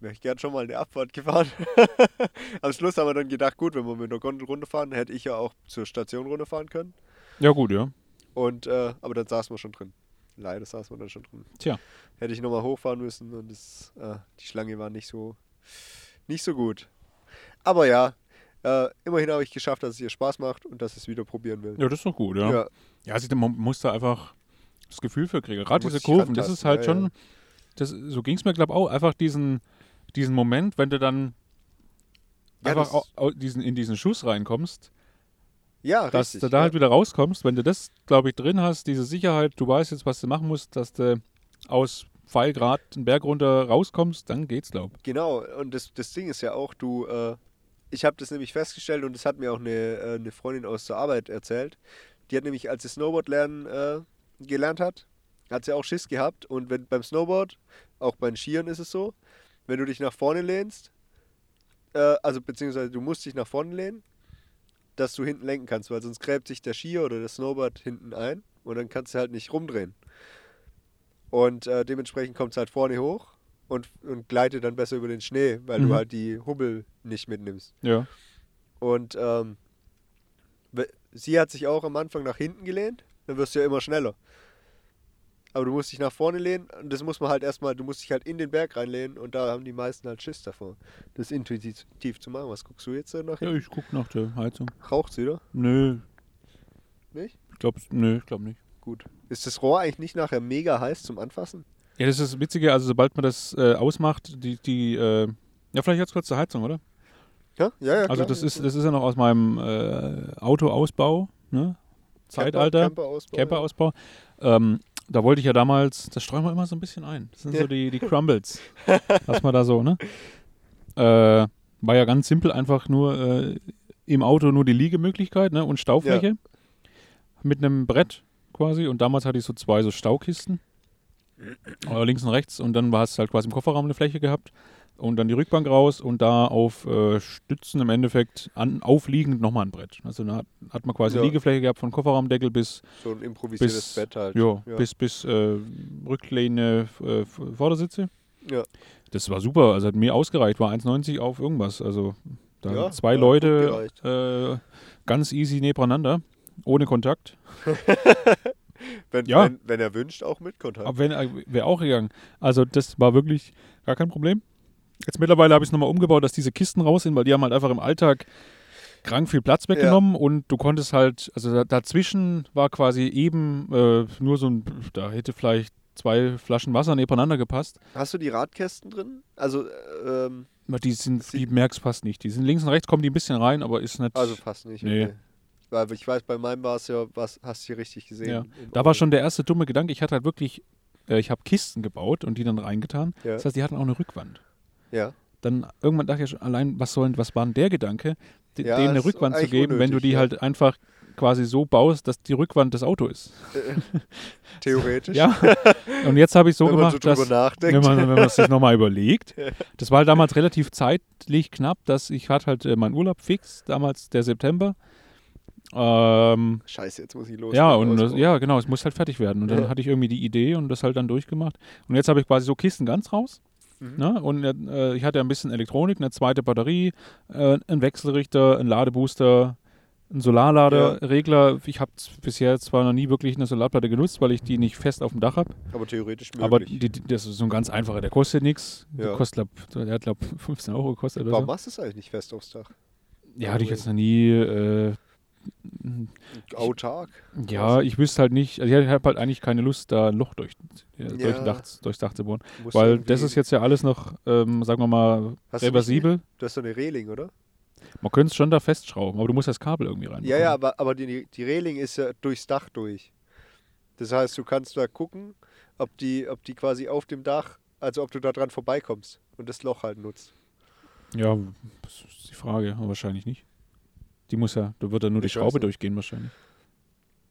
Speaker 1: wäre ich gern schon mal eine Abfahrt gefahren. <laughs> am Schluss haben wir dann gedacht, gut, wenn wir mit der Gondel runterfahren, hätte ich ja auch zur Station runterfahren können.
Speaker 2: Ja, gut, ja.
Speaker 1: Und, äh, aber dann saßen wir schon drin. Leider saßen wir dann schon drin.
Speaker 2: Tja.
Speaker 1: Hätte ich nochmal hochfahren müssen und das, äh, die Schlange war nicht so, nicht so gut. Aber ja, äh, immerhin habe ich geschafft, dass es ihr Spaß macht und dass ich es wieder probieren will.
Speaker 2: Ja, das ist doch gut, ja. Ja,
Speaker 1: ja,
Speaker 2: also, man muss da einfach das Gefühl für kriegen. Gerade diese Kurven, das ist halt
Speaker 1: ja,
Speaker 2: schon, das, so ging es mir, glaube ich, auch, einfach diesen, diesen Moment, wenn du dann einfach
Speaker 1: das-
Speaker 2: au, au, diesen, in diesen Schuss reinkommst,
Speaker 1: ja
Speaker 2: dass
Speaker 1: richtig.
Speaker 2: du da halt wieder rauskommst, wenn du das, glaube ich, drin hast, diese Sicherheit, du weißt jetzt, was du machen musst, dass du aus Pfeilgrad den Berg runter rauskommst, dann geht's, glaube
Speaker 1: Genau, und das, das Ding ist ja auch, du, äh, ich habe das nämlich festgestellt und das hat mir auch eine, äh, eine Freundin aus der Arbeit erzählt. Die hat nämlich, als sie Snowboard lernen äh, gelernt hat, hat sie auch Schiss gehabt. Und wenn beim Snowboard, auch beim Skiern ist es so, wenn du dich nach vorne lehnst, äh, also beziehungsweise du musst dich nach vorne lehnen, dass du hinten lenken kannst, weil sonst gräbt sich der Skier oder das Snowboard hinten ein und dann kannst du halt nicht rumdrehen. Und äh, dementsprechend kommt es halt vorne hoch und, und gleitet dann besser über den Schnee, weil
Speaker 2: Mhm.
Speaker 1: du halt die Hubbel nicht mitnimmst.
Speaker 2: Ja.
Speaker 1: Und ähm, sie hat sich auch am Anfang nach hinten gelehnt, dann wirst du ja immer schneller. Aber du musst dich nach vorne lehnen und das muss man halt erstmal, du musst dich halt in den Berg reinlehnen und da haben die meisten halt Schiss davor, das intuitiv zu machen. Was guckst du jetzt nach
Speaker 2: ja,
Speaker 1: hinten?
Speaker 2: ich guck nach der Heizung.
Speaker 1: Raucht's wieder?
Speaker 2: Nö,
Speaker 1: Nicht?
Speaker 2: ich glaube, nö, ich glaube nicht.
Speaker 1: Gut. Ist das Rohr eigentlich nicht nachher mega heiß zum Anfassen?
Speaker 2: Ja, das ist das Witzige, also sobald man das äh, ausmacht, die, die, äh, ja, vielleicht jetzt kurz zur Heizung, oder?
Speaker 1: Ja, ja, ja.
Speaker 2: also
Speaker 1: klar.
Speaker 2: das ist, das ist ja noch aus meinem äh, Autoausbau, ne? Zeitalter,
Speaker 1: Camper-Ausbau,
Speaker 2: Camperausbau. Ähm, da wollte ich ja damals, das streuen wir immer so ein bisschen ein. Das sind
Speaker 1: Ja.
Speaker 2: so die, die <laughs> Crumbles. was man da so, ne? Äh, war ja ganz simpel, einfach nur äh, im Auto nur die Liegemöglichkeit, ne? Und Staufläche. Mit einem Brett quasi. Und damals hatte ich so zwei so Staukisten. Äh, links und rechts. Und dann hast du halt quasi im Kofferraum eine Fläche gehabt. Und dann die Rückbank raus und da auf äh, Stützen im Endeffekt an, aufliegend nochmal ein Brett. Also da hat, hat man quasi
Speaker 1: Ja.
Speaker 2: Liegefläche gehabt von Kofferraumdeckel bis
Speaker 1: So ein improvisiertes
Speaker 2: bis,
Speaker 1: Bett halt.
Speaker 2: Jo,
Speaker 1: Ja.
Speaker 2: bis, bis äh, Rücklehne, äh, Vordersitze.
Speaker 1: Ja.
Speaker 2: Das war super, also hat mir ausgereicht, war 1,90 auf irgendwas. Also da
Speaker 1: Ja,
Speaker 2: zwei Leute äh, ganz easy nebeneinander, ohne Kontakt. <laughs>
Speaker 1: Wenn,
Speaker 2: Ja.
Speaker 1: wenn, wenn er wünscht, auch mit Kontakt.
Speaker 2: Aber wenn, wäre auch gegangen. Also das war wirklich gar kein Problem. Jetzt mittlerweile habe ich es nochmal umgebaut, dass diese Kisten raus sind, weil die haben halt einfach im Alltag krank viel Platz weggenommen und du konntest halt, also da, dazwischen war quasi eben äh, nur so ein, da hätte vielleicht zwei Flaschen Wasser nebeneinander gepasst.
Speaker 1: Hast du die Radkästen drin? Also, äh, ähm,
Speaker 2: die sind, die merkst fast nicht. Die sind links und rechts, kommen die ein bisschen rein, aber ist nicht.
Speaker 1: also fast nicht.
Speaker 2: Nee.
Speaker 1: Okay. Weil ich weiß, bei meinem war es ja, was hast du hier richtig gesehen.
Speaker 2: Ja. da war schon der erste dumme Gedanke. Ich hatte halt wirklich, äh, ich habe Kisten gebaut und die dann reingetan.
Speaker 1: Ja.
Speaker 2: Das heißt, die hatten auch eine Rückwand.
Speaker 1: ja.
Speaker 2: Dann irgendwann dachte ich schon, allein, was soll, was war denn der Gedanke, de-
Speaker 1: Ja,
Speaker 2: denen eine Rückwand zu geben, wenn du
Speaker 1: unnötig,
Speaker 2: die halt einfach quasi so baust, dass die Rückwand das Auto ist.
Speaker 1: Äh, Theoretisch. <laughs>
Speaker 2: Ja. Und jetzt habe ich so
Speaker 1: wenn so
Speaker 2: gemacht,
Speaker 1: drüber
Speaker 2: dass
Speaker 1: nachdenkt.
Speaker 2: wenn man, wenn man sich nochmal überlegt. <laughs> Das war halt damals relativ zeitlich knapp, dass ich hatte halt äh, meinen Urlaub fix, damals der September. Ähm,
Speaker 1: Scheiße, jetzt muss ich los.
Speaker 2: ja, und das, ja, genau, es muss halt fertig werden. Und dann
Speaker 1: Ja.
Speaker 2: hatte ich irgendwie die Idee und das halt dann durchgemacht. Und jetzt habe ich quasi so Kisten ganz raus.
Speaker 1: Mhm.
Speaker 2: Ne? Und äh, ich hatte ein bisschen Elektronik, eine zweite Batterie, äh, einen Wechselrichter, einen Ladebooster, Ein Solarladerregler, ich habe bisher zwar noch nie wirklich eine Solarplatte genutzt, weil ich die nicht fest auf dem Dach habe.
Speaker 1: Aber theoretisch möglich.
Speaker 2: Aber die, die, das ist so ein ganz einfacher, der kostet nichts.
Speaker 1: Ja.
Speaker 2: Der kostet, glaub, der hat, glaube <laughs> 15 Euro gekostet
Speaker 1: Warum
Speaker 2: so.
Speaker 1: machst du es eigentlich nicht fest aufs Dach?
Speaker 2: Ja, hatte ich jetzt noch nie. Äh,
Speaker 1: Autark?
Speaker 2: ja, ich wüsste halt nicht, also ich habe halt eigentlich keine Lust, da ein Loch durch, äh,
Speaker 1: Ja.
Speaker 2: Dach, durchs Dach zu bohren.
Speaker 1: Musst
Speaker 2: Weil das ist jetzt ja alles noch, ähm, sagen wir mal,
Speaker 1: Hast du nicht-
Speaker 2: reversibel.
Speaker 1: Du hast so eine Reling, oder?
Speaker 2: Man könnte es schon da festschrauben, aber du musst das Kabel irgendwie rein.
Speaker 1: Ja, ja, aber, aber die, die Reling ist ja durchs Dach durch. Das heißt, du kannst da gucken, ob die, ob die quasi auf dem Dach, also ob du da dran vorbeikommst und das Loch halt nutzt.
Speaker 2: Ja, das ist die Frage, wahrscheinlich nicht. Die muss ja, da wird ja nur die
Speaker 1: Ich weiß
Speaker 2: Schraube
Speaker 1: nicht.
Speaker 2: durchgehen wahrscheinlich.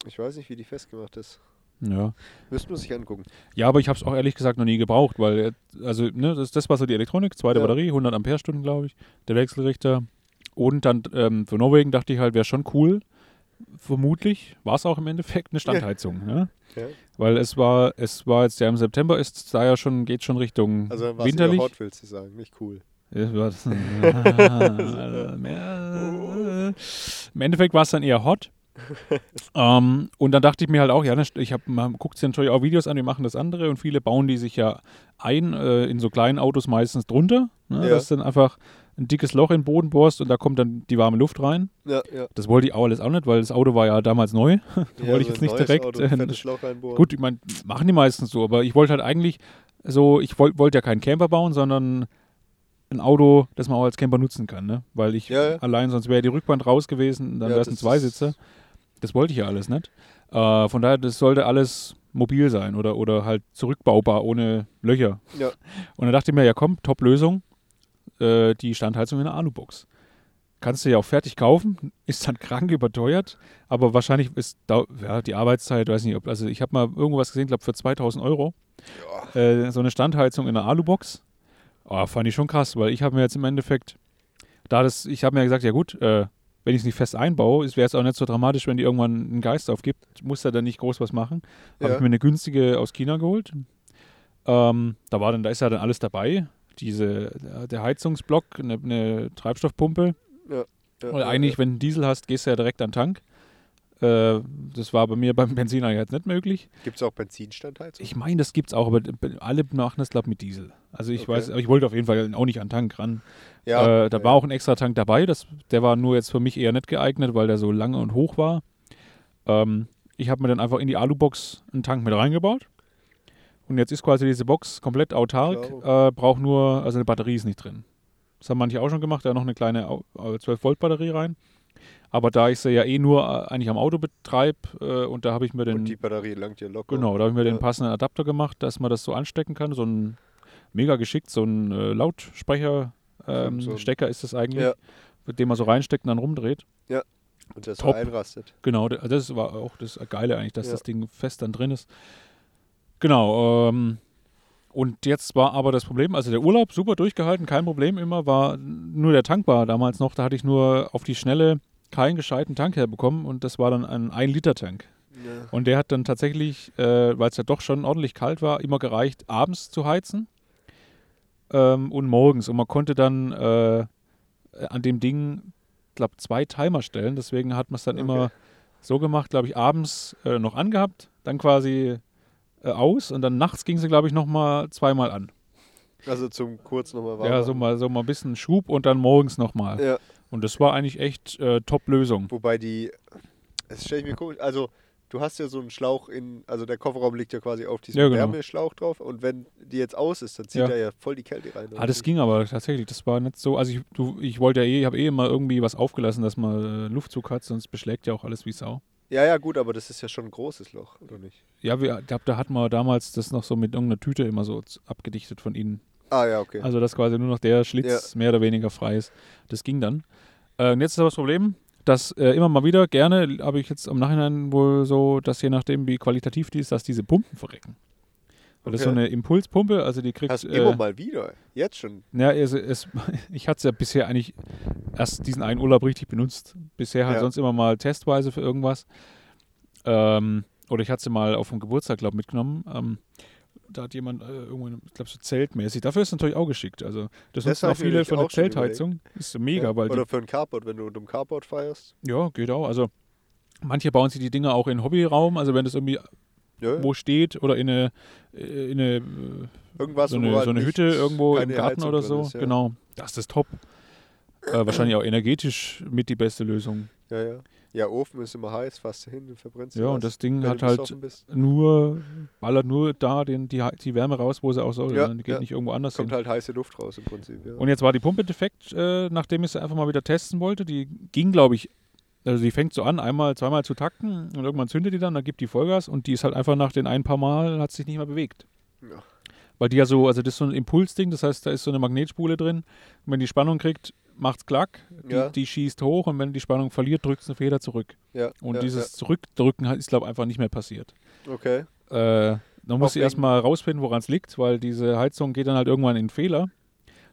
Speaker 1: Ich weiß nicht, wie die festgemacht ist.
Speaker 2: Ja.
Speaker 1: Müsste man sich angucken.
Speaker 2: Ja, aber ich habe es auch ehrlich gesagt noch nie gebraucht, weil, äh, also, ne, das, das war so die Elektronik, zweite
Speaker 1: Ja.
Speaker 2: Batterie, 100 Ampere-Stunden, glaube ich, der Wechselrichter. Und dann ähm, für Norwegen dachte ich halt, wäre schon cool. Vermutlich war es auch im Endeffekt eine Standheizung, ne?
Speaker 1: Ja.
Speaker 2: Weil es war, es war jetzt ja im September, ist da ja schon, geht schon Richtung
Speaker 1: Also dann war es
Speaker 2: winterlich.
Speaker 1: Hot, willst du sagen, nicht cool. <laughs> <laughs>
Speaker 2: Ja, war das- also, mehr- Im Endeffekt war es dann eher hot. <laughs> ähm, und dann dachte ich mir halt auch, ja, ne, ich habe man guckt sich natürlich auch Videos an, die machen das andere und viele bauen die sich ja ein äh, in so kleinen Autos meistens drunter, ne,
Speaker 1: Ja.
Speaker 2: dass du dann einfach ein dickes Loch in den Boden bohrst und da kommt dann die warme Luft rein.
Speaker 1: Ja, ja.
Speaker 2: Das wollte ich auch alles auch nicht, weil das Auto war ja damals neu. <laughs> Da wollte ich jetzt nicht direkt.
Speaker 1: Auto,
Speaker 2: äh,
Speaker 1: Loch reinbohren.
Speaker 2: Gut, ich meine, machen die meistens so, aber ich wollte halt eigentlich so, ich wollte wollt ja keinen Camper bauen, sondern ein Auto, das man auch als Camper nutzen kann, ne? Weil ich
Speaker 1: Ja, ja.
Speaker 2: allein, sonst wäre die Rückwand raus gewesen, dann
Speaker 1: Ja,
Speaker 2: wäre es ein Zweisitzer. Das wollte ich ja alles nicht. Äh, von daher, das sollte alles mobil sein oder, oder halt zurückbaubar ohne Löcher.
Speaker 1: Ja.
Speaker 2: Und dann dachte ich mir, ja komm, Top-Lösung, äh, die Standheizung in der Alubox. Kannst du ja auch fertig kaufen, <laughs> ist dann krank überteuert, aber wahrscheinlich ist da, ja, die Arbeitszeit, weiß nicht, ob, also ich habe mal irgendwas gesehen, glaube für 2000 Euro, äh, so eine Standheizung in der Alubox. Oh, fand ich schon krass, weil ich habe mir jetzt im Endeffekt, da das, ich habe mir gesagt, ja gut, äh, wenn ich es nicht fest einbaue, wäre es auch nicht so dramatisch, wenn die irgendwann einen Geist aufgibt, muss er dann nicht groß was machen. Habe
Speaker 1: Ja.
Speaker 2: ich mir eine günstige aus China geholt. Ähm, da war dann, da ist ja dann alles dabei. Diese, der Heizungsblock, eine, eine Treibstoffpumpe.
Speaker 1: Ja,
Speaker 2: Weil
Speaker 1: ja,
Speaker 2: eigentlich,
Speaker 1: ja.
Speaker 2: wenn du Diesel hast, gehst du ja direkt an den Tank. Äh, das war bei mir beim Benziner jetzt nicht möglich.
Speaker 1: Gibt es auch Benzinstandheizung?
Speaker 2: Ich meine, das gibt's auch, aber alle machen das, glaube ich, mit Diesel. Also ich
Speaker 1: Okay.
Speaker 2: weiß, aber ich wollte auf jeden Fall auch nicht an den Tank ran.
Speaker 1: ja,
Speaker 2: äh, da
Speaker 1: ja.
Speaker 2: war auch ein extra Tank dabei. Das, der war nur jetzt für mich eher nicht geeignet, weil der so lange und hoch war. Ähm, ich habe mir dann einfach in die Alubox einen Tank mit reingebaut. Und jetzt ist quasi diese Box komplett autark. Äh, braucht nur, also eine Batterie ist nicht drin. Das haben manche auch schon gemacht, da noch eine kleine Au- äh, 12-Volt-Batterie rein. Aber da ich sie ja eh nur äh, eigentlich am Auto betreibe äh, und da habe ich mir den
Speaker 1: Und die Batterie langt dir locker.
Speaker 2: Genau, da habe ich mir den
Speaker 1: Ja.
Speaker 2: passenden Adapter gemacht, dass man das so anstecken kann. So ein mega geschickt, so ein äh, Lautsprecher ähm,
Speaker 1: So
Speaker 2: ist das eigentlich,
Speaker 1: Ja.
Speaker 2: mit dem man so reinsteckt und dann rumdreht.
Speaker 1: Und das
Speaker 2: Top.
Speaker 1: einrastet.
Speaker 2: Genau, das war auch das Geile eigentlich, dass
Speaker 1: Ja.
Speaker 2: das Ding fest dann drin ist. Genau, ähm, und jetzt war aber das Problem, also der Urlaub super durchgehalten, kein Problem immer, war nur der Tank war damals noch, da hatte ich nur auf die Schnelle keinen gescheiten Tank herbekommen und das war dann ein 1-Liter-Tank.
Speaker 1: Ja.
Speaker 2: Und der hat dann tatsächlich, äh, weil es ja doch schon ordentlich kalt war, immer gereicht, abends zu heizen ähm, und morgens. Und man konnte dann äh, an dem Ding, glaube zwei Timer stellen. Deswegen hat man es dann
Speaker 1: Okay.
Speaker 2: immer so gemacht, glaube ich, abends äh, noch angehabt, dann quasi äh, aus und dann nachts ging sie, glaube ich, nochmal zweimal an.
Speaker 1: Also zum kurz nochmal warm.
Speaker 2: Ja, so mal, so mal ein bisschen Schub und dann morgens nochmal.
Speaker 1: Ja,
Speaker 2: Und das war eigentlich echt äh, Top-Lösung.
Speaker 1: wobei die, das stelle ich mir komisch, also du hast ja so einen Schlauch in, also der Kofferraum liegt ja quasi auf diesem
Speaker 2: Ja, genau.
Speaker 1: Wärmeschlauch drauf und wenn die jetzt aus ist, dann zieht
Speaker 2: Ja.
Speaker 1: da ja voll die Kälte rein.
Speaker 2: Ah, das ging aber tatsächlich. Das war nicht so. Also ich, du, ich wollte ja eh, ich habe eh immer irgendwie was aufgelassen, dass man äh, Luftzug hat, sonst beschlägt ja auch alles wie Sau.
Speaker 1: Ja, ja, gut, aber das ist ja schon ein großes Loch, oder nicht?
Speaker 2: Ja, wir, glaub, da hatten wir damals das noch so mit irgendeiner Tüte immer so abgedichtet von innen.
Speaker 1: Ah, ja, okay.
Speaker 2: Also dass quasi nur noch der Schlitz mehr oder weniger frei ist. Das ging dann. Äh, und jetzt ist aber das Problem, dass äh, immer mal wieder gerne, habe ich jetzt am Nachhinein wohl so, dass je nachdem wie qualitativ die ist, dass diese Pumpen verrecken. Weil das ist so
Speaker 1: Okay.
Speaker 2: eine Impulspumpe, also die kriegt.
Speaker 1: Hast
Speaker 2: äh,
Speaker 1: immer mal wieder, jetzt schon.
Speaker 2: Ja, es, es, <laughs> ich hatte es ja bisher eigentlich erst diesen einen Urlaub richtig benutzt. Bisher halt
Speaker 1: Ja.
Speaker 2: sonst immer mal testweise für irgendwas. Ähm, oder ich hatte sie mal auf dem Geburtstag, glaube ich, mitgenommen. Ähm, da hat jemand äh, irgendwo, ich glaube so zeltmäßig. Dafür ist es natürlich auch geschickt. Also das,
Speaker 1: Das
Speaker 2: nutzen auch viele
Speaker 1: nämlich
Speaker 2: für eine
Speaker 1: auch schon
Speaker 2: Zeltheizung. Ist mega,
Speaker 1: Ja,
Speaker 2: weil die,
Speaker 1: Oder für ein Carport, wenn du unter dem Carport feierst.
Speaker 2: ja, geht auch. Also manche bauen sich die Dinger auch in Hobbyraum, also wenn das irgendwie
Speaker 1: Ja,
Speaker 2: wo steht oder in eine, in eine äh,
Speaker 1: irgendwas,
Speaker 2: so eine,
Speaker 1: halt
Speaker 2: so eine Hütte irgendwo im Garten
Speaker 1: Heizung
Speaker 2: oder so.
Speaker 1: ist, ja.
Speaker 2: Genau, das ist top. Äh, wahrscheinlich auch energetisch mit die beste Lösung.
Speaker 1: Ja, ja. Ja, Ofen ist immer heiß, fast hin, verbrennst
Speaker 2: Ja,
Speaker 1: du
Speaker 2: und
Speaker 1: was,
Speaker 2: das Ding hat halt nur, ballert nur da den, die, die Wärme raus, wo sie auch soll.
Speaker 1: Ja,
Speaker 2: ne? Die geht
Speaker 1: ja.
Speaker 2: nicht irgendwo anders hin.
Speaker 1: Kommt halt heiße Luft raus im Prinzip, ja.
Speaker 2: Und jetzt war die Pumpe defekt, äh, nachdem ich sie einfach mal wieder testen wollte. Die ging, glaube ich, also die fängt so an, einmal, zweimal zu takten und irgendwann zündet die dann, dann gibt die Vollgas und die ist halt einfach nach den ein paar Mal, hat sich nicht mehr bewegt.
Speaker 1: Ja.
Speaker 2: Weil die ja so, also das ist so ein Impulsding, das heißt, da ist so eine Magnetspule drin. Und wenn die Spannung kriegt, macht's klack, die,
Speaker 1: Ja.
Speaker 2: die schießt hoch und wenn die Spannung verliert, drückt es eine Feder zurück.
Speaker 1: ja,
Speaker 2: Und
Speaker 1: ja,
Speaker 2: dieses Zurückdrücken ist, glaube ich, einfach nicht mehr passiert.
Speaker 1: Okay.
Speaker 2: Äh, dann muss sie erstmal rausfinden, woran es liegt, weil diese Heizung geht dann halt irgendwann in Fehler.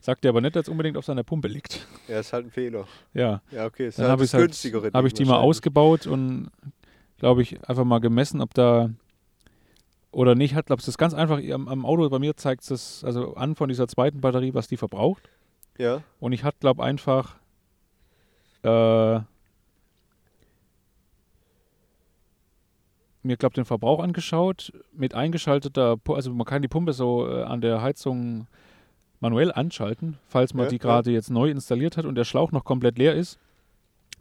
Speaker 2: Sagt er aber nicht, dass es unbedingt auf seiner Pumpe liegt.
Speaker 1: Ja, ist halt ein Fehler.
Speaker 2: Ja,
Speaker 1: Ja, okay. Ist
Speaker 2: dann
Speaker 1: halt
Speaker 2: habe
Speaker 1: das
Speaker 2: ich halt, hab ich die mal ausgebaut und glaube ich einfach mal gemessen, ob da oder nicht hat. Glaube es ist ganz einfach. Am, am Auto bei mir zeigt es also an von dieser zweiten Batterie, was die verbraucht.
Speaker 1: Ja,
Speaker 2: Und ich hatte glaube einfach äh, mir glaube den Verbrauch angeschaut mit eingeschalteter, also man kann die Pumpe so äh, an der Heizung manuell anschalten, falls man
Speaker 1: Ja,
Speaker 2: die
Speaker 1: ja.
Speaker 2: gerade jetzt neu installiert hat und der Schlauch noch komplett leer ist,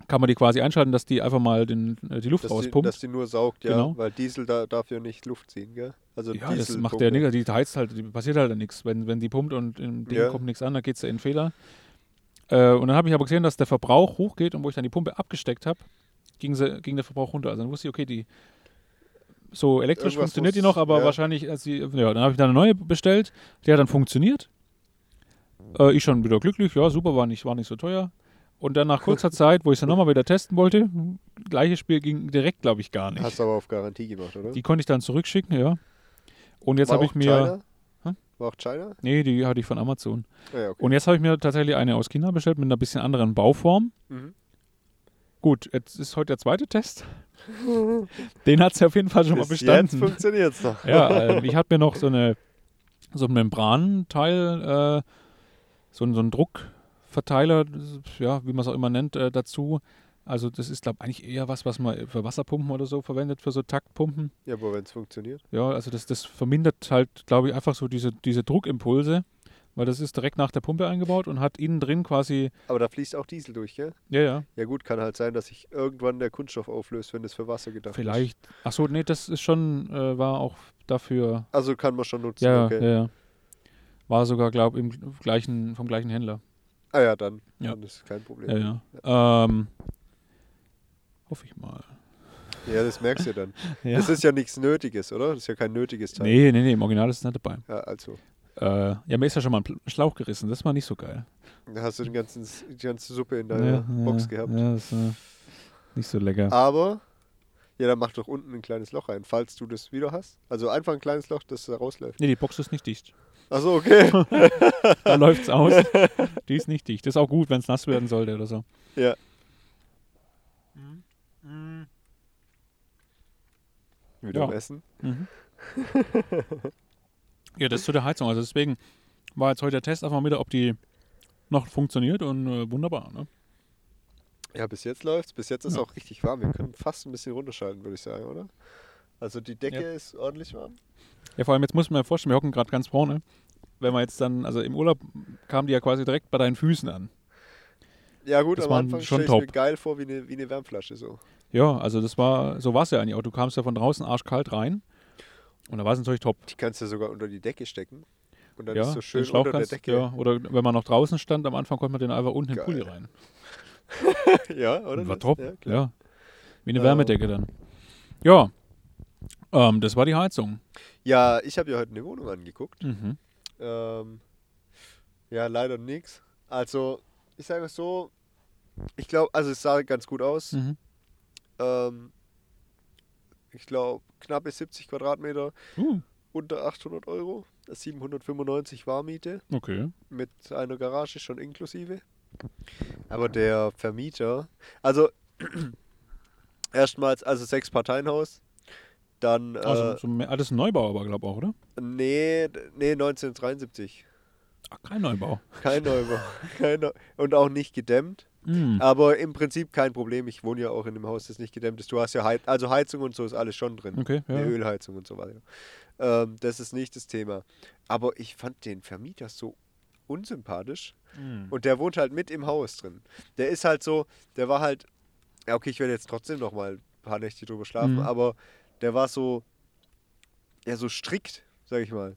Speaker 2: kann man die quasi einschalten, dass die einfach mal den, äh, die Luft
Speaker 1: dass die,
Speaker 2: rauspumpt.
Speaker 1: dass die nur saugt, ja.
Speaker 2: Genau.
Speaker 1: Weil Diesel da, darf ja nicht Luft ziehen, gell? Also
Speaker 2: ja, das macht der nicht, die heizt halt, die passiert halt nichts. Wenn, wenn die pumpt und im Ding
Speaker 1: Ja.
Speaker 2: kommt nichts an, dann geht es in Fehler. Äh, und dann habe ich aber gesehen, dass der Verbrauch hochgeht und wo ich dann die Pumpe abgesteckt habe, ging, sie, ging der Verbrauch runter. Also dann wusste ich, okay, die so elektrisch
Speaker 1: Irgendwas
Speaker 2: funktioniert die noch, aber
Speaker 1: ja.
Speaker 2: wahrscheinlich, als sie, ja, dann habe ich dann eine neue bestellt, die hat dann funktioniert. Äh, ich schon wieder glücklich, ja, super, war nicht, war nicht so teuer. Und dann nach kurzer Zeit, wo ich es dann nochmal wieder testen wollte, gleiches Spiel ging direkt, glaube ich, gar nicht.
Speaker 1: Hast du aber auf Garantie gemacht, oder?
Speaker 2: Die konnte ich dann zurückschicken, ja. Und jetzt habe ich mir.
Speaker 1: China? War auch China?
Speaker 2: Nee, die hatte ich von Amazon.
Speaker 1: Ah, ja, okay.
Speaker 2: Und jetzt habe ich mir tatsächlich eine aus China bestellt mit einer bisschen anderen Bauform.
Speaker 1: Mhm.
Speaker 2: Gut, jetzt ist heute der zweite Test. <laughs> Den hat sie auf jeden Fall schon mal
Speaker 1: Bis jetzt
Speaker 2: bestanden.
Speaker 1: funktioniert es noch.
Speaker 2: Ja, äh, ich habe mir noch so eine so ein Membranteil, äh, so, so ein Druckverteiler, ist, ja, wie man es auch immer nennt, äh, dazu. Also das ist, glaube ich, eigentlich eher was, was man für Wasserpumpen oder so verwendet, für so Taktpumpen.
Speaker 1: Ja, aber wenn es funktioniert.
Speaker 2: Ja, also das, das vermindert halt, glaube ich, einfach so diese, diese Druckimpulse, weil das ist direkt nach der Pumpe eingebaut und hat innen drin quasi,
Speaker 1: Aber da fließt auch Diesel durch, gell?
Speaker 2: ja, ja,
Speaker 1: Ja gut, kann halt sein, dass sich irgendwann der Kunststoff auflöst, wenn es für Wasser gedacht ist.
Speaker 2: vielleicht. Ach so, nee, das ist schon, äh, war auch dafür,
Speaker 1: Also kann man schon nutzen,
Speaker 2: ja,
Speaker 1: okay.
Speaker 2: ja, ja. War sogar, glaube ich, im gleichen, vom gleichen Händler.
Speaker 1: Ah ja, dann.
Speaker 2: Ja.
Speaker 1: Dann ist kein Problem.
Speaker 2: Ja, ja. Ähm, hoffe ich mal.
Speaker 1: Ja, das merkst du dann. <laughs>
Speaker 2: Ja.
Speaker 1: Das ist ja nichts Nötiges, oder? Das ist ja kein nötiges Teil.
Speaker 2: Nee, nee, nee, im Original ist es nicht dabei.
Speaker 1: Ja, also.
Speaker 2: Äh, ja, mir ist ja schon mal ein Schlauch gerissen, das war nicht so geil.
Speaker 1: Da hast du den ganzen, die ganze Suppe in deiner Box gehabt.
Speaker 2: Ja, das ist äh, nicht so lecker.
Speaker 1: Aber, ja, dann mach doch unten ein kleines Loch rein, falls du das wieder hast. Also einfach ein kleines Loch, das da rausläuft.
Speaker 2: Nee, die Box ist nicht dicht.
Speaker 1: Achso, okay. <laughs>
Speaker 2: Da läuft's aus. <laughs> Die ist nicht dicht. Das ist auch gut, wenn es nass werden sollte oder so.
Speaker 1: ja. Wieder
Speaker 2: Ja.
Speaker 1: am Essen.
Speaker 2: Mhm. <laughs> ja, das zu der Heizung. Also deswegen war jetzt heute der Test einfach mal wieder, ob die noch funktioniert und äh, wunderbar. Ne?
Speaker 1: Ja, bis jetzt läuft's. Bis jetzt ist
Speaker 2: Ja.
Speaker 1: auch richtig warm. Wir können fast ein bisschen runterschalten, würde ich sagen, oder? Also die Decke
Speaker 2: Ja.
Speaker 1: ist ordentlich warm.
Speaker 2: Ja, vor allem jetzt muss man sich vorstellen, wir hocken gerade ganz vorne. Wenn man jetzt dann, also im Urlaub kamen die ja quasi direkt bei deinen Füßen an.
Speaker 1: Ja gut,
Speaker 2: Das
Speaker 1: am
Speaker 2: war
Speaker 1: Anfang
Speaker 2: schon
Speaker 1: stelle ich mir geil vor wie eine, wie eine Wärmflasche so.
Speaker 2: Ja, also das war, so war es ja eigentlich auch. Du kamst ja von draußen arschkalt rein. Und da war es natürlich top.
Speaker 1: Die kannst du sogar unter die Decke stecken. Und dann
Speaker 2: ja,
Speaker 1: ist so schön
Speaker 2: den Schlauch
Speaker 1: unter der
Speaker 2: kannst,
Speaker 1: Decke.
Speaker 2: ja, oder wenn man noch draußen stand, am Anfang konnte man den einfach unten in den Pulli
Speaker 1: Geil.
Speaker 2: rein. <laughs>
Speaker 1: Ja, oder?
Speaker 2: war
Speaker 1: Das?
Speaker 2: top.
Speaker 1: Ja,
Speaker 2: Ja. Wie eine
Speaker 1: Ähm.
Speaker 2: Wärmedecke dann. Ja, ähm, das war die Heizung.
Speaker 1: ja ich habe ja heute eine Wohnung angeguckt.
Speaker 2: Mhm.
Speaker 1: Ähm, ja, leider nichts. Also, ich sage es so, ich glaube, also es sah ganz gut aus.
Speaker 2: Mhm.
Speaker 1: Ähm, ich glaube, knappe 70 Quadratmeter,
Speaker 2: Uh,
Speaker 1: unter 800 Euro. 795 Warmiete
Speaker 2: okay.
Speaker 1: mit einer Garage schon inklusive. Aber der Vermieter, also <clears throat> erstmals, also sechs Parteienhaus. Dann, äh,
Speaker 2: Also, so mehr, ah, das ist ein Neubau aber, glaube ich auch, oder?
Speaker 1: nee, nee, 1973.
Speaker 2: Ach, kein Neubau.
Speaker 1: Kein Neubau. <laughs> kein Neu und auch nicht gedämmt.
Speaker 2: Hm.
Speaker 1: Aber im Prinzip kein Problem. Ich wohne ja auch in einem Haus, das nicht gedämmt ist. Du hast ja Heiz also Heizung und so ist alles schon drin.
Speaker 2: Okay, ja.
Speaker 1: Eine Ölheizung und so weiter. Ähm, das ist nicht das Thema. Aber ich fand den Vermieter so unsympathisch.
Speaker 2: Hm.
Speaker 1: Und der wohnt halt mit im Haus drin. Der ist halt so, der war halt, ja okay, ich werde jetzt trotzdem noch mal ein paar Nächte drüber schlafen,
Speaker 2: Mhm.
Speaker 1: aber der war so, ja so strikt, sag ich mal.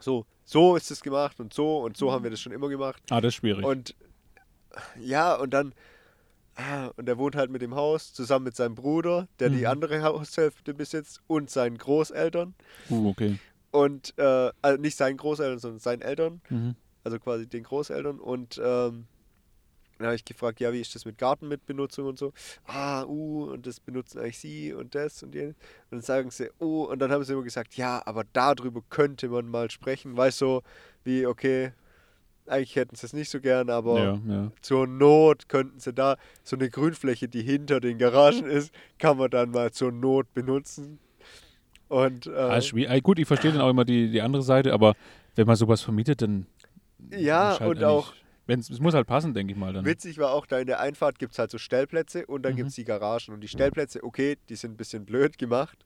Speaker 1: So, so ist es gemacht und so und so haben wir das schon immer gemacht.
Speaker 2: Ah, das ist schwierig.
Speaker 1: Und ja, und dann, ah, und er wohnt halt mit dem Haus zusammen mit seinem Bruder, der die
Speaker 2: Mhm.
Speaker 1: andere Haushälfte besitzt und seinen Großeltern.
Speaker 2: uh, okay.
Speaker 1: Und, äh, also nicht seinen Großeltern, sondern seinen Eltern
Speaker 2: Mhm.
Speaker 1: also quasi den Großeltern. Und ähm, dann habe ich gefragt, ja, wie ist das mit Gartenmitbenutzung und so? Ah, uh, und das benutzen eigentlich sie und das und jenes. Und dann sagen sie, oh, und dann haben sie immer gesagt, ja, aber darüber könnte man mal sprechen. Weißt du, so, wie, okay, eigentlich hätten sie es nicht so gern, aber
Speaker 2: Ja, ja.
Speaker 1: zur Not könnten sie da so eine Grünfläche, die hinter den Garagen <laughs> ist, kann man dann mal zur Not benutzen. Und äh.
Speaker 2: Ah, gut, ich verstehe dann auch immer die, die andere Seite, aber wenn man sowas vermietet, dann.
Speaker 1: ja,
Speaker 2: halt
Speaker 1: und auch
Speaker 2: eigentlich- Wenn's, es muss halt passen, denke ich mal. Dann.
Speaker 1: Witzig war auch, da in der Einfahrt gibt es halt so Stellplätze und dann
Speaker 2: Mhm.
Speaker 1: gibt es die Garagen. Und die Stellplätze, okay, die sind ein bisschen blöd gemacht,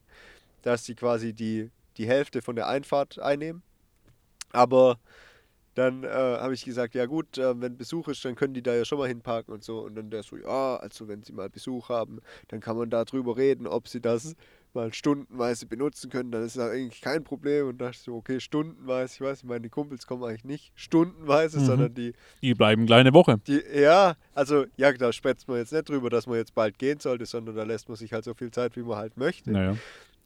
Speaker 1: dass die quasi die, die Hälfte von der Einfahrt einnehmen. Aber dann äh, habe ich gesagt, ja gut, äh, wenn Besuch ist, dann können die da ja schon mal hinparken und so. Und dann der so, ja, also wenn sie mal Besuch haben, dann kann man da drüber reden, ob sie das mal stundenweise benutzen können, dann ist das eigentlich kein Problem. Und da dachte ich so, okay, stundenweise, ich weiß, meine Kumpels kommen eigentlich nicht stundenweise,
Speaker 2: Mhm.
Speaker 1: sondern die
Speaker 2: Die bleiben kleine Woche.
Speaker 1: die, ja, also, ja, da spätzt man jetzt nicht drüber, dass man jetzt bald gehen sollte, sondern da lässt man sich halt so viel Zeit, wie man halt möchte.
Speaker 2: Naja.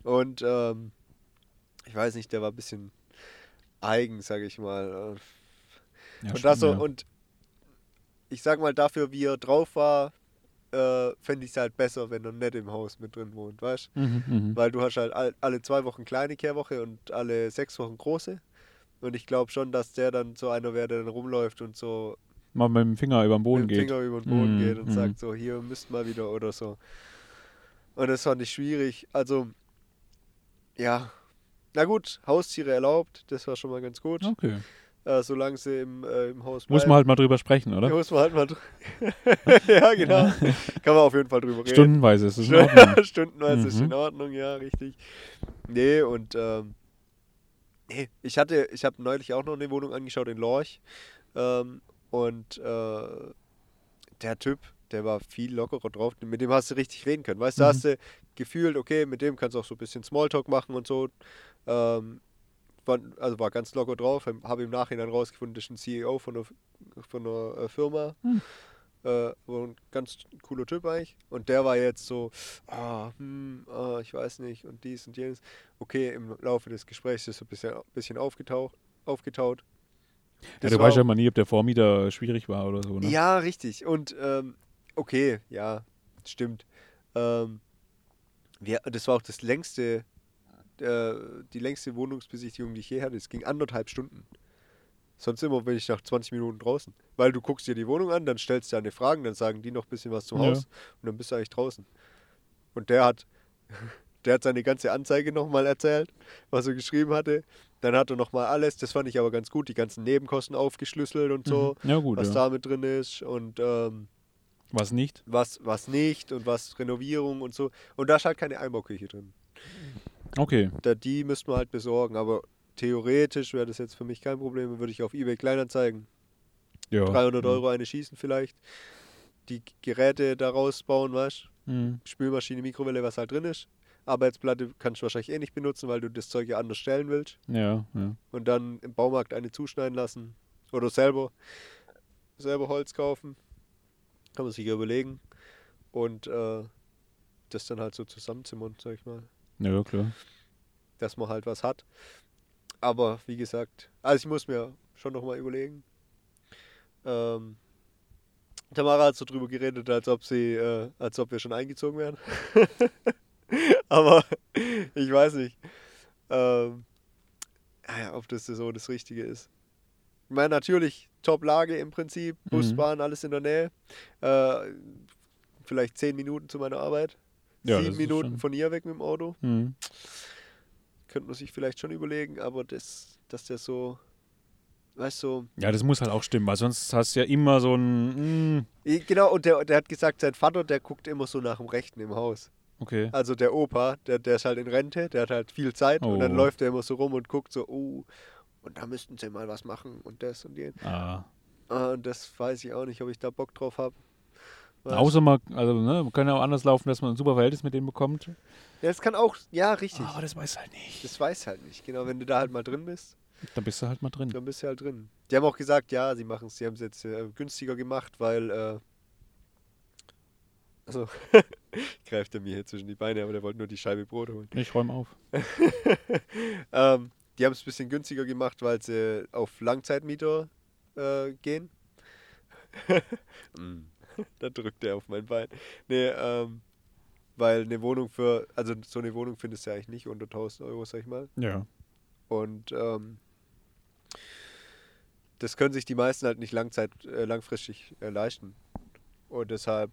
Speaker 1: Und ähm, ich weiß nicht, der war ein bisschen eigen, sage ich mal.
Speaker 2: Ja,
Speaker 1: und das so,
Speaker 2: ja.
Speaker 1: und ich sag mal, dafür, wie er drauf war, äh, fände ich es halt besser, wenn er nicht im Haus mit drin wohnt, weißt
Speaker 2: Mhm, mhm.
Speaker 1: Weil du hast halt all, alle zwei Wochen kleine Kehrwoche und alle sechs Wochen große. Und ich glaube schon, dass der dann so einer wäre, der dann rumläuft und so
Speaker 2: Mal mit dem Finger über den Boden
Speaker 1: mit dem
Speaker 2: geht.
Speaker 1: Finger über den Boden
Speaker 2: Mhm,
Speaker 1: geht und
Speaker 2: mhm.
Speaker 1: sagt so, hier müsst mal wieder oder so. Und das fand ich schwierig. Also, ja. Na gut, Haustiere erlaubt, das war schon mal ganz gut.
Speaker 2: Okay.
Speaker 1: Äh, solange sie im, äh, im Haus
Speaker 2: Muss
Speaker 1: bleiben.
Speaker 2: man halt mal drüber sprechen, oder?
Speaker 1: Ja, muss man halt mal <laughs> Ja, genau. Kann man auf jeden Fall drüber reden.
Speaker 2: Stundenweise ist es in Ordnung. <laughs>
Speaker 1: Stundenweise ist
Speaker 2: Mhm.
Speaker 1: in Ordnung, ja, richtig. Nee, und ähm, nee, ich hatte, ich habe neulich auch noch eine Wohnung angeschaut in Lorch. Ähm, und äh, der Typ, der war viel lockerer drauf. Mit dem hast du richtig reden können. Weißt du, da
Speaker 2: Mhm.
Speaker 1: hast du gefühlt, okay, mit dem kannst du auch so ein bisschen Smalltalk machen und so. Ähm, war, also war ganz locker drauf. Habe im Nachhinein rausgefunden, das ist ein CEO von einer, von einer äh, Firma.
Speaker 2: Hm.
Speaker 1: Äh, war ein ganz cooler Typ eigentlich. Und der war jetzt so, ah, hm, ah, ich weiß nicht und dies und jenes. Okay, im Laufe des Gesprächs ist so ein bisschen, bisschen aufgetaucht, aufgetaut.
Speaker 2: Ja, du weißt ja immer nie, ob der Vormieter schwierig war oder so, ne?
Speaker 1: ja, richtig. Und ähm, okay, ja, stimmt. Ähm, wir, das war auch das längste, äh, die längste Wohnungsbesichtigung, die ich je hatte. Es ging anderthalb Stunden. Sonst immer bin ich nach 20 Minuten draußen. Weil du guckst dir die Wohnung an, dann stellst du deine Fragen, dann sagen die noch ein bisschen was zum
Speaker 2: Ja.
Speaker 1: Haus und dann bist du eigentlich draußen. Und der hat, <laughs> der hat seine ganze Anzeige nochmal erzählt, was er geschrieben hatte. Dann hat er nochmal alles, das fand ich aber ganz gut, die ganzen Nebenkosten aufgeschlüsselt und so
Speaker 2: Mhm. Ja, gut.
Speaker 1: was
Speaker 2: ja.
Speaker 1: da mit drin ist und ähm,
Speaker 2: Was nicht?
Speaker 1: was, was nicht und was Renovierung und so. Und da ist halt keine Einbauküche drin.
Speaker 2: Okay.
Speaker 1: Da, die müsste man halt besorgen, aber theoretisch wäre das jetzt für mich kein Problem. Würde ich auf Ebay Kleinanzeigen
Speaker 2: Ja.
Speaker 1: 300
Speaker 2: Mhm.
Speaker 1: Euro eine schießen vielleicht. Die Geräte daraus bauen, weißt
Speaker 2: Mhm.
Speaker 1: Spülmaschine, Mikrowelle, was halt drin ist. Arbeitsplatte kannst du wahrscheinlich eh nicht benutzen, weil du das Zeug ja anders stellen willst.
Speaker 2: Ja, ja.
Speaker 1: Und dann im Baumarkt eine zuschneiden lassen. Oder selber, selber Holz kaufen. Kann man sich ja überlegen. Und äh, das dann halt so zusammenzimmern, sag ich mal.
Speaker 2: Ja, klar.
Speaker 1: Dass man halt was hat. Aber wie gesagt, also ich muss mir schon nochmal überlegen. Ähm, Tamara hat so drüber geredet, als ob sie, äh, als ob wir schon eingezogen wären. <laughs> Aber ich weiß nicht, ähm, ja, ob das so das Richtige ist. Ich meine, natürlich Top-Lage im Prinzip, Bus,
Speaker 2: Mhm.
Speaker 1: Bahn, alles in der Nähe. Äh, vielleicht zehn Minuten zu meiner Arbeit.
Speaker 2: Ja,
Speaker 1: sieben Minuten
Speaker 2: schon-
Speaker 1: von hier weg mit dem Auto.
Speaker 2: Mhm.
Speaker 1: Könnte man sich vielleicht schon überlegen, aber das, dass der so, weißt du,
Speaker 2: Ja, das muss halt auch stimmen, weil sonst hast du ja immer so ein. mm,
Speaker 1: Genau, und der, der hat gesagt, sein Vater, der guckt immer so nach dem Rechten im Haus.
Speaker 2: okay.
Speaker 1: Also der Opa, der, der ist halt in Rente, der hat halt viel Zeit und dann
Speaker 2: Oh.
Speaker 1: läuft er immer so rum und guckt so, oh, und da müssten sie mal was machen und das und den.
Speaker 2: Ah.
Speaker 1: Ah, und das weiß ich auch nicht, ob ich da Bock drauf habe.
Speaker 2: Außer man, also, ne, man kann ja auch anders laufen, dass man ein super Verhältnis mit denen bekommt.
Speaker 1: Ja, das kann auch, ja, richtig.
Speaker 2: Aber das weiß halt nicht.
Speaker 1: Das weiß halt nicht. Genau, wenn du da halt mal drin bist,
Speaker 2: Dann bist du halt mal drin.
Speaker 1: dann bist du halt drin. Die haben auch gesagt, ja, sie machen es, sie haben es jetzt äh, günstiger gemacht, weil, äh, also, <laughs> greift er mir hier zwischen die Beine, aber der wollte nur die Scheibe Brot holen.
Speaker 2: Ich räume auf. <laughs>
Speaker 1: ähm, die haben es ein bisschen günstiger gemacht, weil sie auf Langzeitmieter äh, gehen. <laughs> Mm. <laughs> da drückt er auf mein Bein. Nee, ähm, weil eine Wohnung für, also so eine Wohnung findest du ja eigentlich nicht unter 1000 Euro, sag ich mal.
Speaker 2: Ja.
Speaker 1: Und ähm, das können sich die meisten halt nicht langzeit, äh, langfristig äh, leisten. Und deshalb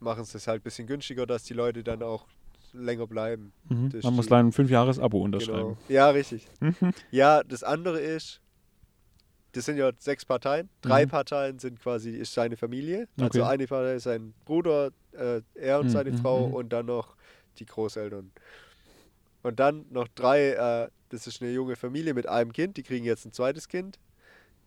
Speaker 1: machen sie es halt ein bisschen günstiger, dass die Leute dann auch länger bleiben.
Speaker 2: Mhm. Man muss leider ein 5-Jahres-Abo unterschreiben.
Speaker 1: Genau. Ja, richtig. <laughs> Ja, das andere ist, das sind ja sechs Parteien. Drei
Speaker 2: Mhm.
Speaker 1: Parteien sind quasi ist seine Familie. Also
Speaker 2: Okay.
Speaker 1: eine Partei ist sein Bruder, äh, er und
Speaker 2: Mhm,
Speaker 1: seine
Speaker 2: mhm,
Speaker 1: Frau
Speaker 2: mhm.
Speaker 1: und dann noch die Großeltern. Und dann noch drei, äh, das ist eine junge Familie mit einem Kind, die kriegen jetzt ein zweites Kind.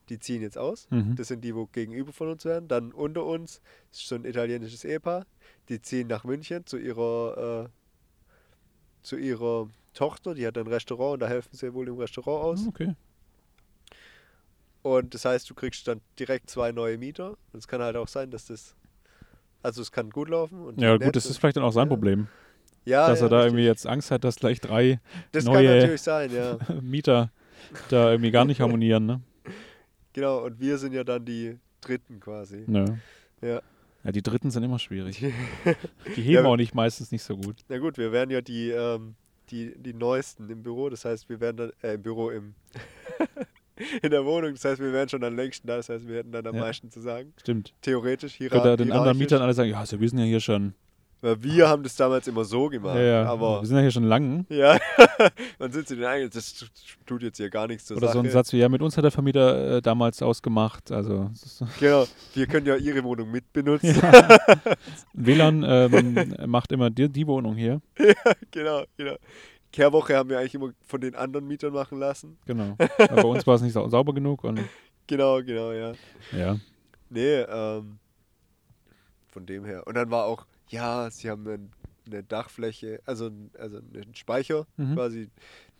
Speaker 1: Die ziehen jetzt aus.
Speaker 2: Mhm.
Speaker 1: Das sind die, wo gegenüber von uns werden. Dann unter uns ist so ein italienisches Ehepaar. Die ziehen nach München zu ihrer, äh, zu ihrer Tochter. Die hat ein Restaurant und da helfen sie wohl im Restaurant aus.
Speaker 2: Okay.
Speaker 1: Und das heißt, du kriegst dann direkt zwei neue Mieter. Und es kann halt auch sein, dass das. Also es kann gut laufen. Und
Speaker 2: Ja, gut, das ist vielleicht dann auch sein
Speaker 1: ja.
Speaker 2: Problem.
Speaker 1: ja,
Speaker 2: dass
Speaker 1: ja,
Speaker 2: er da
Speaker 1: richtig.
Speaker 2: irgendwie jetzt Angst hat, dass gleich drei
Speaker 1: Das
Speaker 2: neue-
Speaker 1: sein, ja. <laughs>
Speaker 2: Mieter da irgendwie gar nicht harmonieren, ne?
Speaker 1: genau, und wir sind ja dann die Dritten quasi.
Speaker 2: Ne.
Speaker 1: Ja.
Speaker 2: Ja, die Dritten sind immer schwierig. <laughs> Die heben
Speaker 1: Ja.
Speaker 2: auch nicht meistens nicht so gut.
Speaker 1: Na gut, wir werden ja die, ähm, die, die Neuesten im Büro. Das heißt, wir werden dann, äh, im Büro, im <laughs> in der Wohnung. Das heißt, wir wären schon am längsten da. Das heißt, wir hätten dann am
Speaker 2: Ja.
Speaker 1: meisten zu sagen.
Speaker 2: Stimmt.
Speaker 1: Theoretisch, hier
Speaker 2: Könnte den anderen Mietern alle sagen, ja, wir sind ja hier schon.
Speaker 1: Weil wir haben das damals immer so gemacht.
Speaker 2: Ja, ja,
Speaker 1: Aber
Speaker 2: wir sind ja hier schon lang.
Speaker 1: ja, <laughs> man sitzt in den eigenen. Das tut jetzt hier gar nichts zur
Speaker 2: Oder
Speaker 1: Sache.
Speaker 2: so ein Satz wie, ja, mit uns hat der Vermieter äh, damals ausgemacht. Also <laughs>
Speaker 1: Genau, wir können ja ihre Wohnung mitbenutzen.
Speaker 2: WLAN ähm, macht immer die, die Wohnung hier.
Speaker 1: genau, genau. Kehrwoche haben wir eigentlich immer von den anderen Mietern machen lassen.
Speaker 2: Genau. Aber bei uns war es nicht sau sauber genug und <laughs>
Speaker 1: Genau, genau, ja.
Speaker 2: ja.
Speaker 1: Nee, ähm, von dem her. Und dann war auch, ja, sie haben einen, eine Dachfläche, also, also einen Speicher
Speaker 2: Mhm.
Speaker 1: quasi,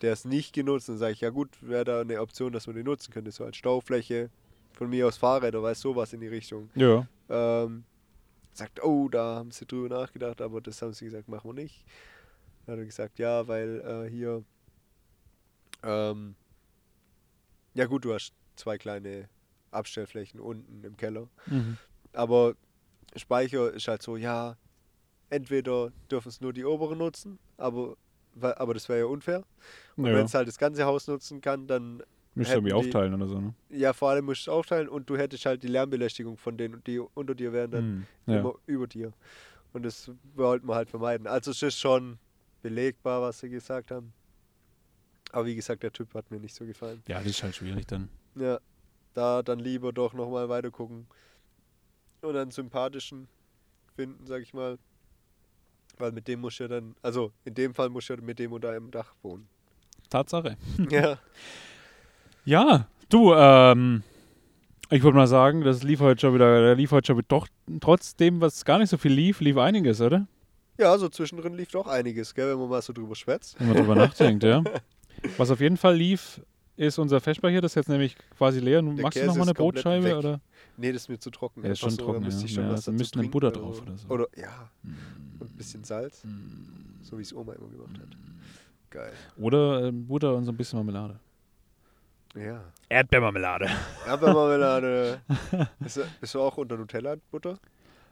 Speaker 1: der ist nicht genutzt. Dann sage ich, ja gut, wäre da eine Option, dass man den nutzen könnte, so als Staufläche. Von mir aus Fahrräder, weißt sowas in die Richtung.
Speaker 2: Ja.
Speaker 1: Ähm, sagt, oh, da haben sie drüber nachgedacht, aber das haben sie gesagt, machen wir nicht. Dann hat er gesagt, ja, weil äh, hier, ähm, ja gut, du hast zwei kleine Abstellflächen unten im Keller.
Speaker 2: Mhm.
Speaker 1: Aber Speicher ist halt so, ja, entweder dürfen es nur die oberen nutzen, aber, aber das wäre ja unfair. Und
Speaker 2: Ja.
Speaker 1: wenn es halt das ganze Haus nutzen kann, dann,
Speaker 2: Müsst ihr irgendwie aufteilen oder so, ne?
Speaker 1: ja, vor allem musst du es aufteilen und du hättest halt die Lärmbelästigung von denen, die unter dir wären, dann
Speaker 2: Mhm. Ja.
Speaker 1: immer über dir. Und das wollten wir halt vermeiden. Also es ist schon belegbar, was sie gesagt haben. Aber wie gesagt, der Typ hat mir nicht so gefallen.
Speaker 2: ja, das ist halt schwierig dann.
Speaker 1: Ja, da dann lieber doch nochmal weiter gucken. Und einen sympathischen finden, sag ich mal. Weil mit dem muss ja dann, also in dem Fall muss ja mit dem unter einem Dach wohnen.
Speaker 2: Tatsache. <laughs>
Speaker 1: ja.
Speaker 2: Ja, du, ähm, ich würde mal sagen, das lief heute schon wieder, da lief heute schon wieder doch, trotzdem, was gar nicht so viel lief, lief einiges, oder?
Speaker 1: Ja, so zwischendrin lief doch einiges, gell, wenn man mal so drüber schwätzt.
Speaker 2: Wenn man drüber nachdenkt, ja. <laughs> Was auf jeden Fall lief, ist unser Feschbar das ist jetzt nämlich quasi leer.
Speaker 1: Der
Speaker 2: Magst du
Speaker 1: Käse
Speaker 2: noch mal eine Brotscheibe?
Speaker 1: weg.
Speaker 2: Oder?
Speaker 1: Nee, das ist mir zu trocken.
Speaker 2: Ja, ist schon
Speaker 1: da
Speaker 2: trocken,
Speaker 1: müsste
Speaker 2: ja.
Speaker 1: ich schon
Speaker 2: Ja,
Speaker 1: was dazu
Speaker 2: müsste eine Butter drauf oder so.
Speaker 1: Oder, ja. Und ein bisschen Salz. So wie es Oma immer gemacht hat. Geil.
Speaker 2: Oder äh, Butter und so ein bisschen Marmelade.
Speaker 1: Ja.
Speaker 2: Erdbeermarmelade.
Speaker 1: Erdbeermarmelade. <laughs> ist, ist auch unter Nutella Butter?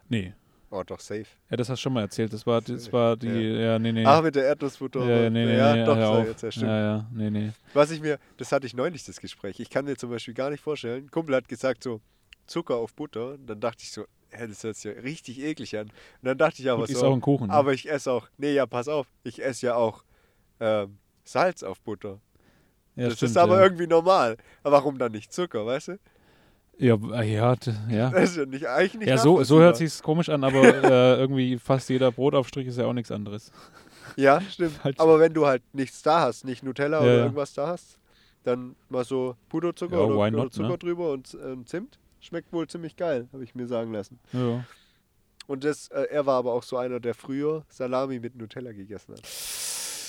Speaker 2: Nee.
Speaker 1: Oh, doch, safe.
Speaker 2: Ja, das hast du schon mal erzählt. Das war, das war die, ja, nee, nee.
Speaker 1: Ach, mit der Erdnussbutter.
Speaker 2: ja, ja, nee, nee,
Speaker 1: ja
Speaker 2: nee,
Speaker 1: doch,
Speaker 2: auf.
Speaker 1: jetzt, ja, stimmt.
Speaker 2: ja, ja, nee, nee.
Speaker 1: Was ich mir, das hatte ich neulich, das Gespräch. Ich kann mir zum Beispiel gar nicht vorstellen. Kumpel hat gesagt so, Zucker auf Butter. Dann dachte ich so, ja, das hört sich ja richtig eklig an. Und dann dachte ich aber
Speaker 2: Und ist
Speaker 1: so,
Speaker 2: auch ein Kuchen. Ne?
Speaker 1: aber ich esse auch, nee, ja, pass auf, ich esse ja auch ähm, Salz auf Butter.
Speaker 2: ja,
Speaker 1: das
Speaker 2: stimmt,
Speaker 1: ist aber
Speaker 2: ja.
Speaker 1: irgendwie normal. Aber warum dann nicht Zucker, weißt du?
Speaker 2: Ja, äh, ja, ja.
Speaker 1: Das ist ja nicht, eigentlich nicht
Speaker 2: Ja, so, so hört sich's komisch an, aber äh, irgendwie fast jeder Brotaufstrich ist ja auch nichts anderes. <laughs>
Speaker 1: Ja, stimmt.
Speaker 2: Halt-
Speaker 1: Aber wenn du halt nichts da hast, nicht Nutella
Speaker 2: Ja,
Speaker 1: oder
Speaker 2: ja.
Speaker 1: irgendwas da hast, dann mal so Puderzucker
Speaker 2: Ja,
Speaker 1: oder
Speaker 2: not,
Speaker 1: Zucker
Speaker 2: ne?
Speaker 1: drüber und ähm, Zimt. Schmeckt wohl ziemlich geil, habe ich mir sagen lassen.
Speaker 2: Ja.
Speaker 1: Und das, äh, er war aber auch so einer, der früher Salami mit Nutella gegessen hat.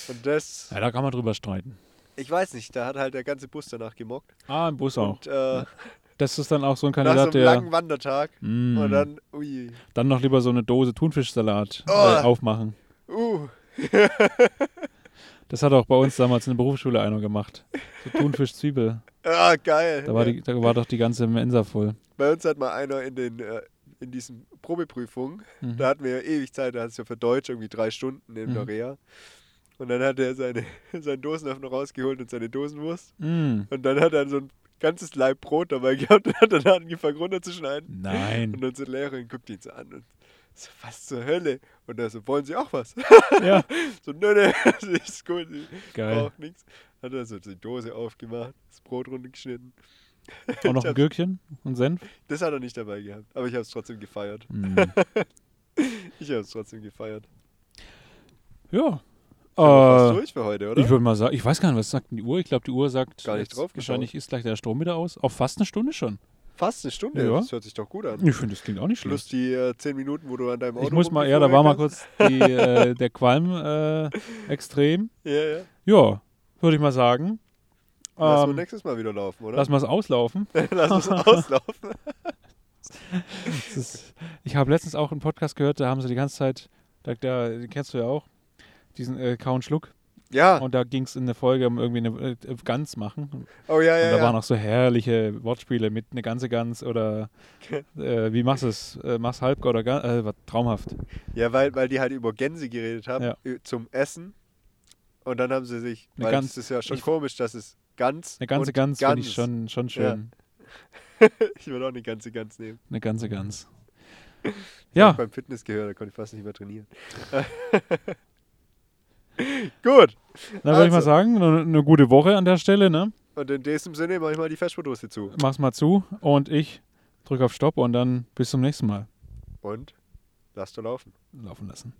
Speaker 1: Und das,
Speaker 2: ja, da kann man drüber streiten.
Speaker 1: ich weiß nicht, da hat halt der ganze Bus danach gemockt.
Speaker 2: Ah, im Bus auch.
Speaker 1: Und äh,
Speaker 2: Das ist dann auch so ein
Speaker 1: nach so
Speaker 2: Kandidat,
Speaker 1: einem
Speaker 2: der
Speaker 1: langen Wandertag
Speaker 2: Mm,
Speaker 1: und dann, ui,
Speaker 2: dann noch lieber so eine Dose Thunfischsalat
Speaker 1: Oh.
Speaker 2: äh, aufmachen.
Speaker 1: uh, <laughs>
Speaker 2: Das hat auch bei uns damals in der Berufsschule einer gemacht. So Thunfisch-Zwiebel.
Speaker 1: ah, geil.
Speaker 2: Da war, die, da war doch die ganze Mensa voll.
Speaker 1: Bei uns hat mal einer in den äh, in diesen Probeprüfungen,
Speaker 2: Mhm.
Speaker 1: da hatten wir ja ewig Zeit, da hat es ja für Deutsch irgendwie drei Stunden in der
Speaker 2: Mhm.
Speaker 1: Und dann hat er seine, <laughs> seinen Dosenöffner rausgeholt und seine Dosenwurst.
Speaker 2: Mm,
Speaker 1: Und dann hat er so ein ganzes Laib Brot dabei <laughs> gehabt und hat dann angefangen runterzuschneiden.
Speaker 2: nein.
Speaker 1: Und unsere Lehrerin guckt ihn so an und so, was zur Hölle? Und er so, wollen Sie auch was?
Speaker 2: Ja, <laughs>
Speaker 1: so, nö, nö, <laughs> das ist gut, ich
Speaker 2: geil.
Speaker 1: brauche nichts. Hat er so die Dose aufgemacht, das Brot runtergeschnitten.
Speaker 2: Auch noch ein Gürkchen und Senf.
Speaker 1: Das hat er nicht dabei gehabt, aber ich habe es trotzdem gefeiert.
Speaker 2: Mm.
Speaker 1: Ich habe es trotzdem gefeiert.
Speaker 2: Ja.
Speaker 1: Wir fast
Speaker 2: Äh,
Speaker 1: durch für heute, oder?
Speaker 2: ich würde mal sagen, ich weiß gar nicht, was sagt denn die Uhr? Ich glaube, die Uhr sagt,
Speaker 1: Gar nicht drauf
Speaker 2: wahrscheinlich ist gleich der Strom wieder aus. Auf fast eine Stunde schon.
Speaker 1: Fast eine Stunde,
Speaker 2: Ja.
Speaker 1: das hört sich doch gut an.
Speaker 2: Ich finde, das klingt auch nicht
Speaker 1: Plus
Speaker 2: schlecht.
Speaker 1: die äh, 10 Minuten, wo du an deinem Auto
Speaker 2: Ich muss mal, ja, da war mal kurz die, äh, der Qualm äh, extrem. <laughs>
Speaker 1: Ja, ja.
Speaker 2: Ja, würde ich mal sagen.
Speaker 1: Lass
Speaker 2: Ähm,
Speaker 1: nächstes Mal wieder laufen, oder?
Speaker 2: lass mal es auslaufen. <laughs>
Speaker 1: Lass uns auslaufen. <laughs>
Speaker 2: Ist, ich habe letztens auch einen Podcast gehört, da haben sie die ganze Zeit, da, da, den kennst du ja auch, diesen äh, Kauen Schluck.
Speaker 1: Ja,
Speaker 2: Und da ging es in der Folge um irgendwie eine äh, Gans machen.
Speaker 1: oh ja,
Speaker 2: Und
Speaker 1: ja,
Speaker 2: da
Speaker 1: ja.
Speaker 2: waren auch so herrliche Wortspiele mit eine ganze Gans oder <laughs> äh, wie machst du es? Äh, machst halb oder ganz? Äh, war traumhaft.
Speaker 1: Ja, weil, weil die halt über Gänse geredet haben,
Speaker 2: Ja.
Speaker 1: zum Essen. Und dann haben sie sich,
Speaker 2: Eine
Speaker 1: weil
Speaker 2: Gans-
Speaker 1: es ist ja schon
Speaker 2: ich-
Speaker 1: komisch, dass es ganz
Speaker 2: Eine ganze
Speaker 1: und
Speaker 2: Gans finde ich schon, schon schön. <laughs>
Speaker 1: ich würde auch eine ganze Gans nehmen.
Speaker 2: Eine ganze Gans. Ja.
Speaker 1: beim Fitness gehört, da konnte ich fast nicht mehr trainieren. <laughs> <laughs> Gut.
Speaker 2: Dann würde ich mal
Speaker 1: Also.
Speaker 2: sagen, eine, eine gute Woche an der Stelle, ne?
Speaker 1: Und in diesem Sinne mache ich mal die Festspurdose zu.
Speaker 2: Mach's mal zu und ich drücke auf Stopp und dann bis zum nächsten Mal
Speaker 1: Und lasst du laufen.
Speaker 2: laufen lassen.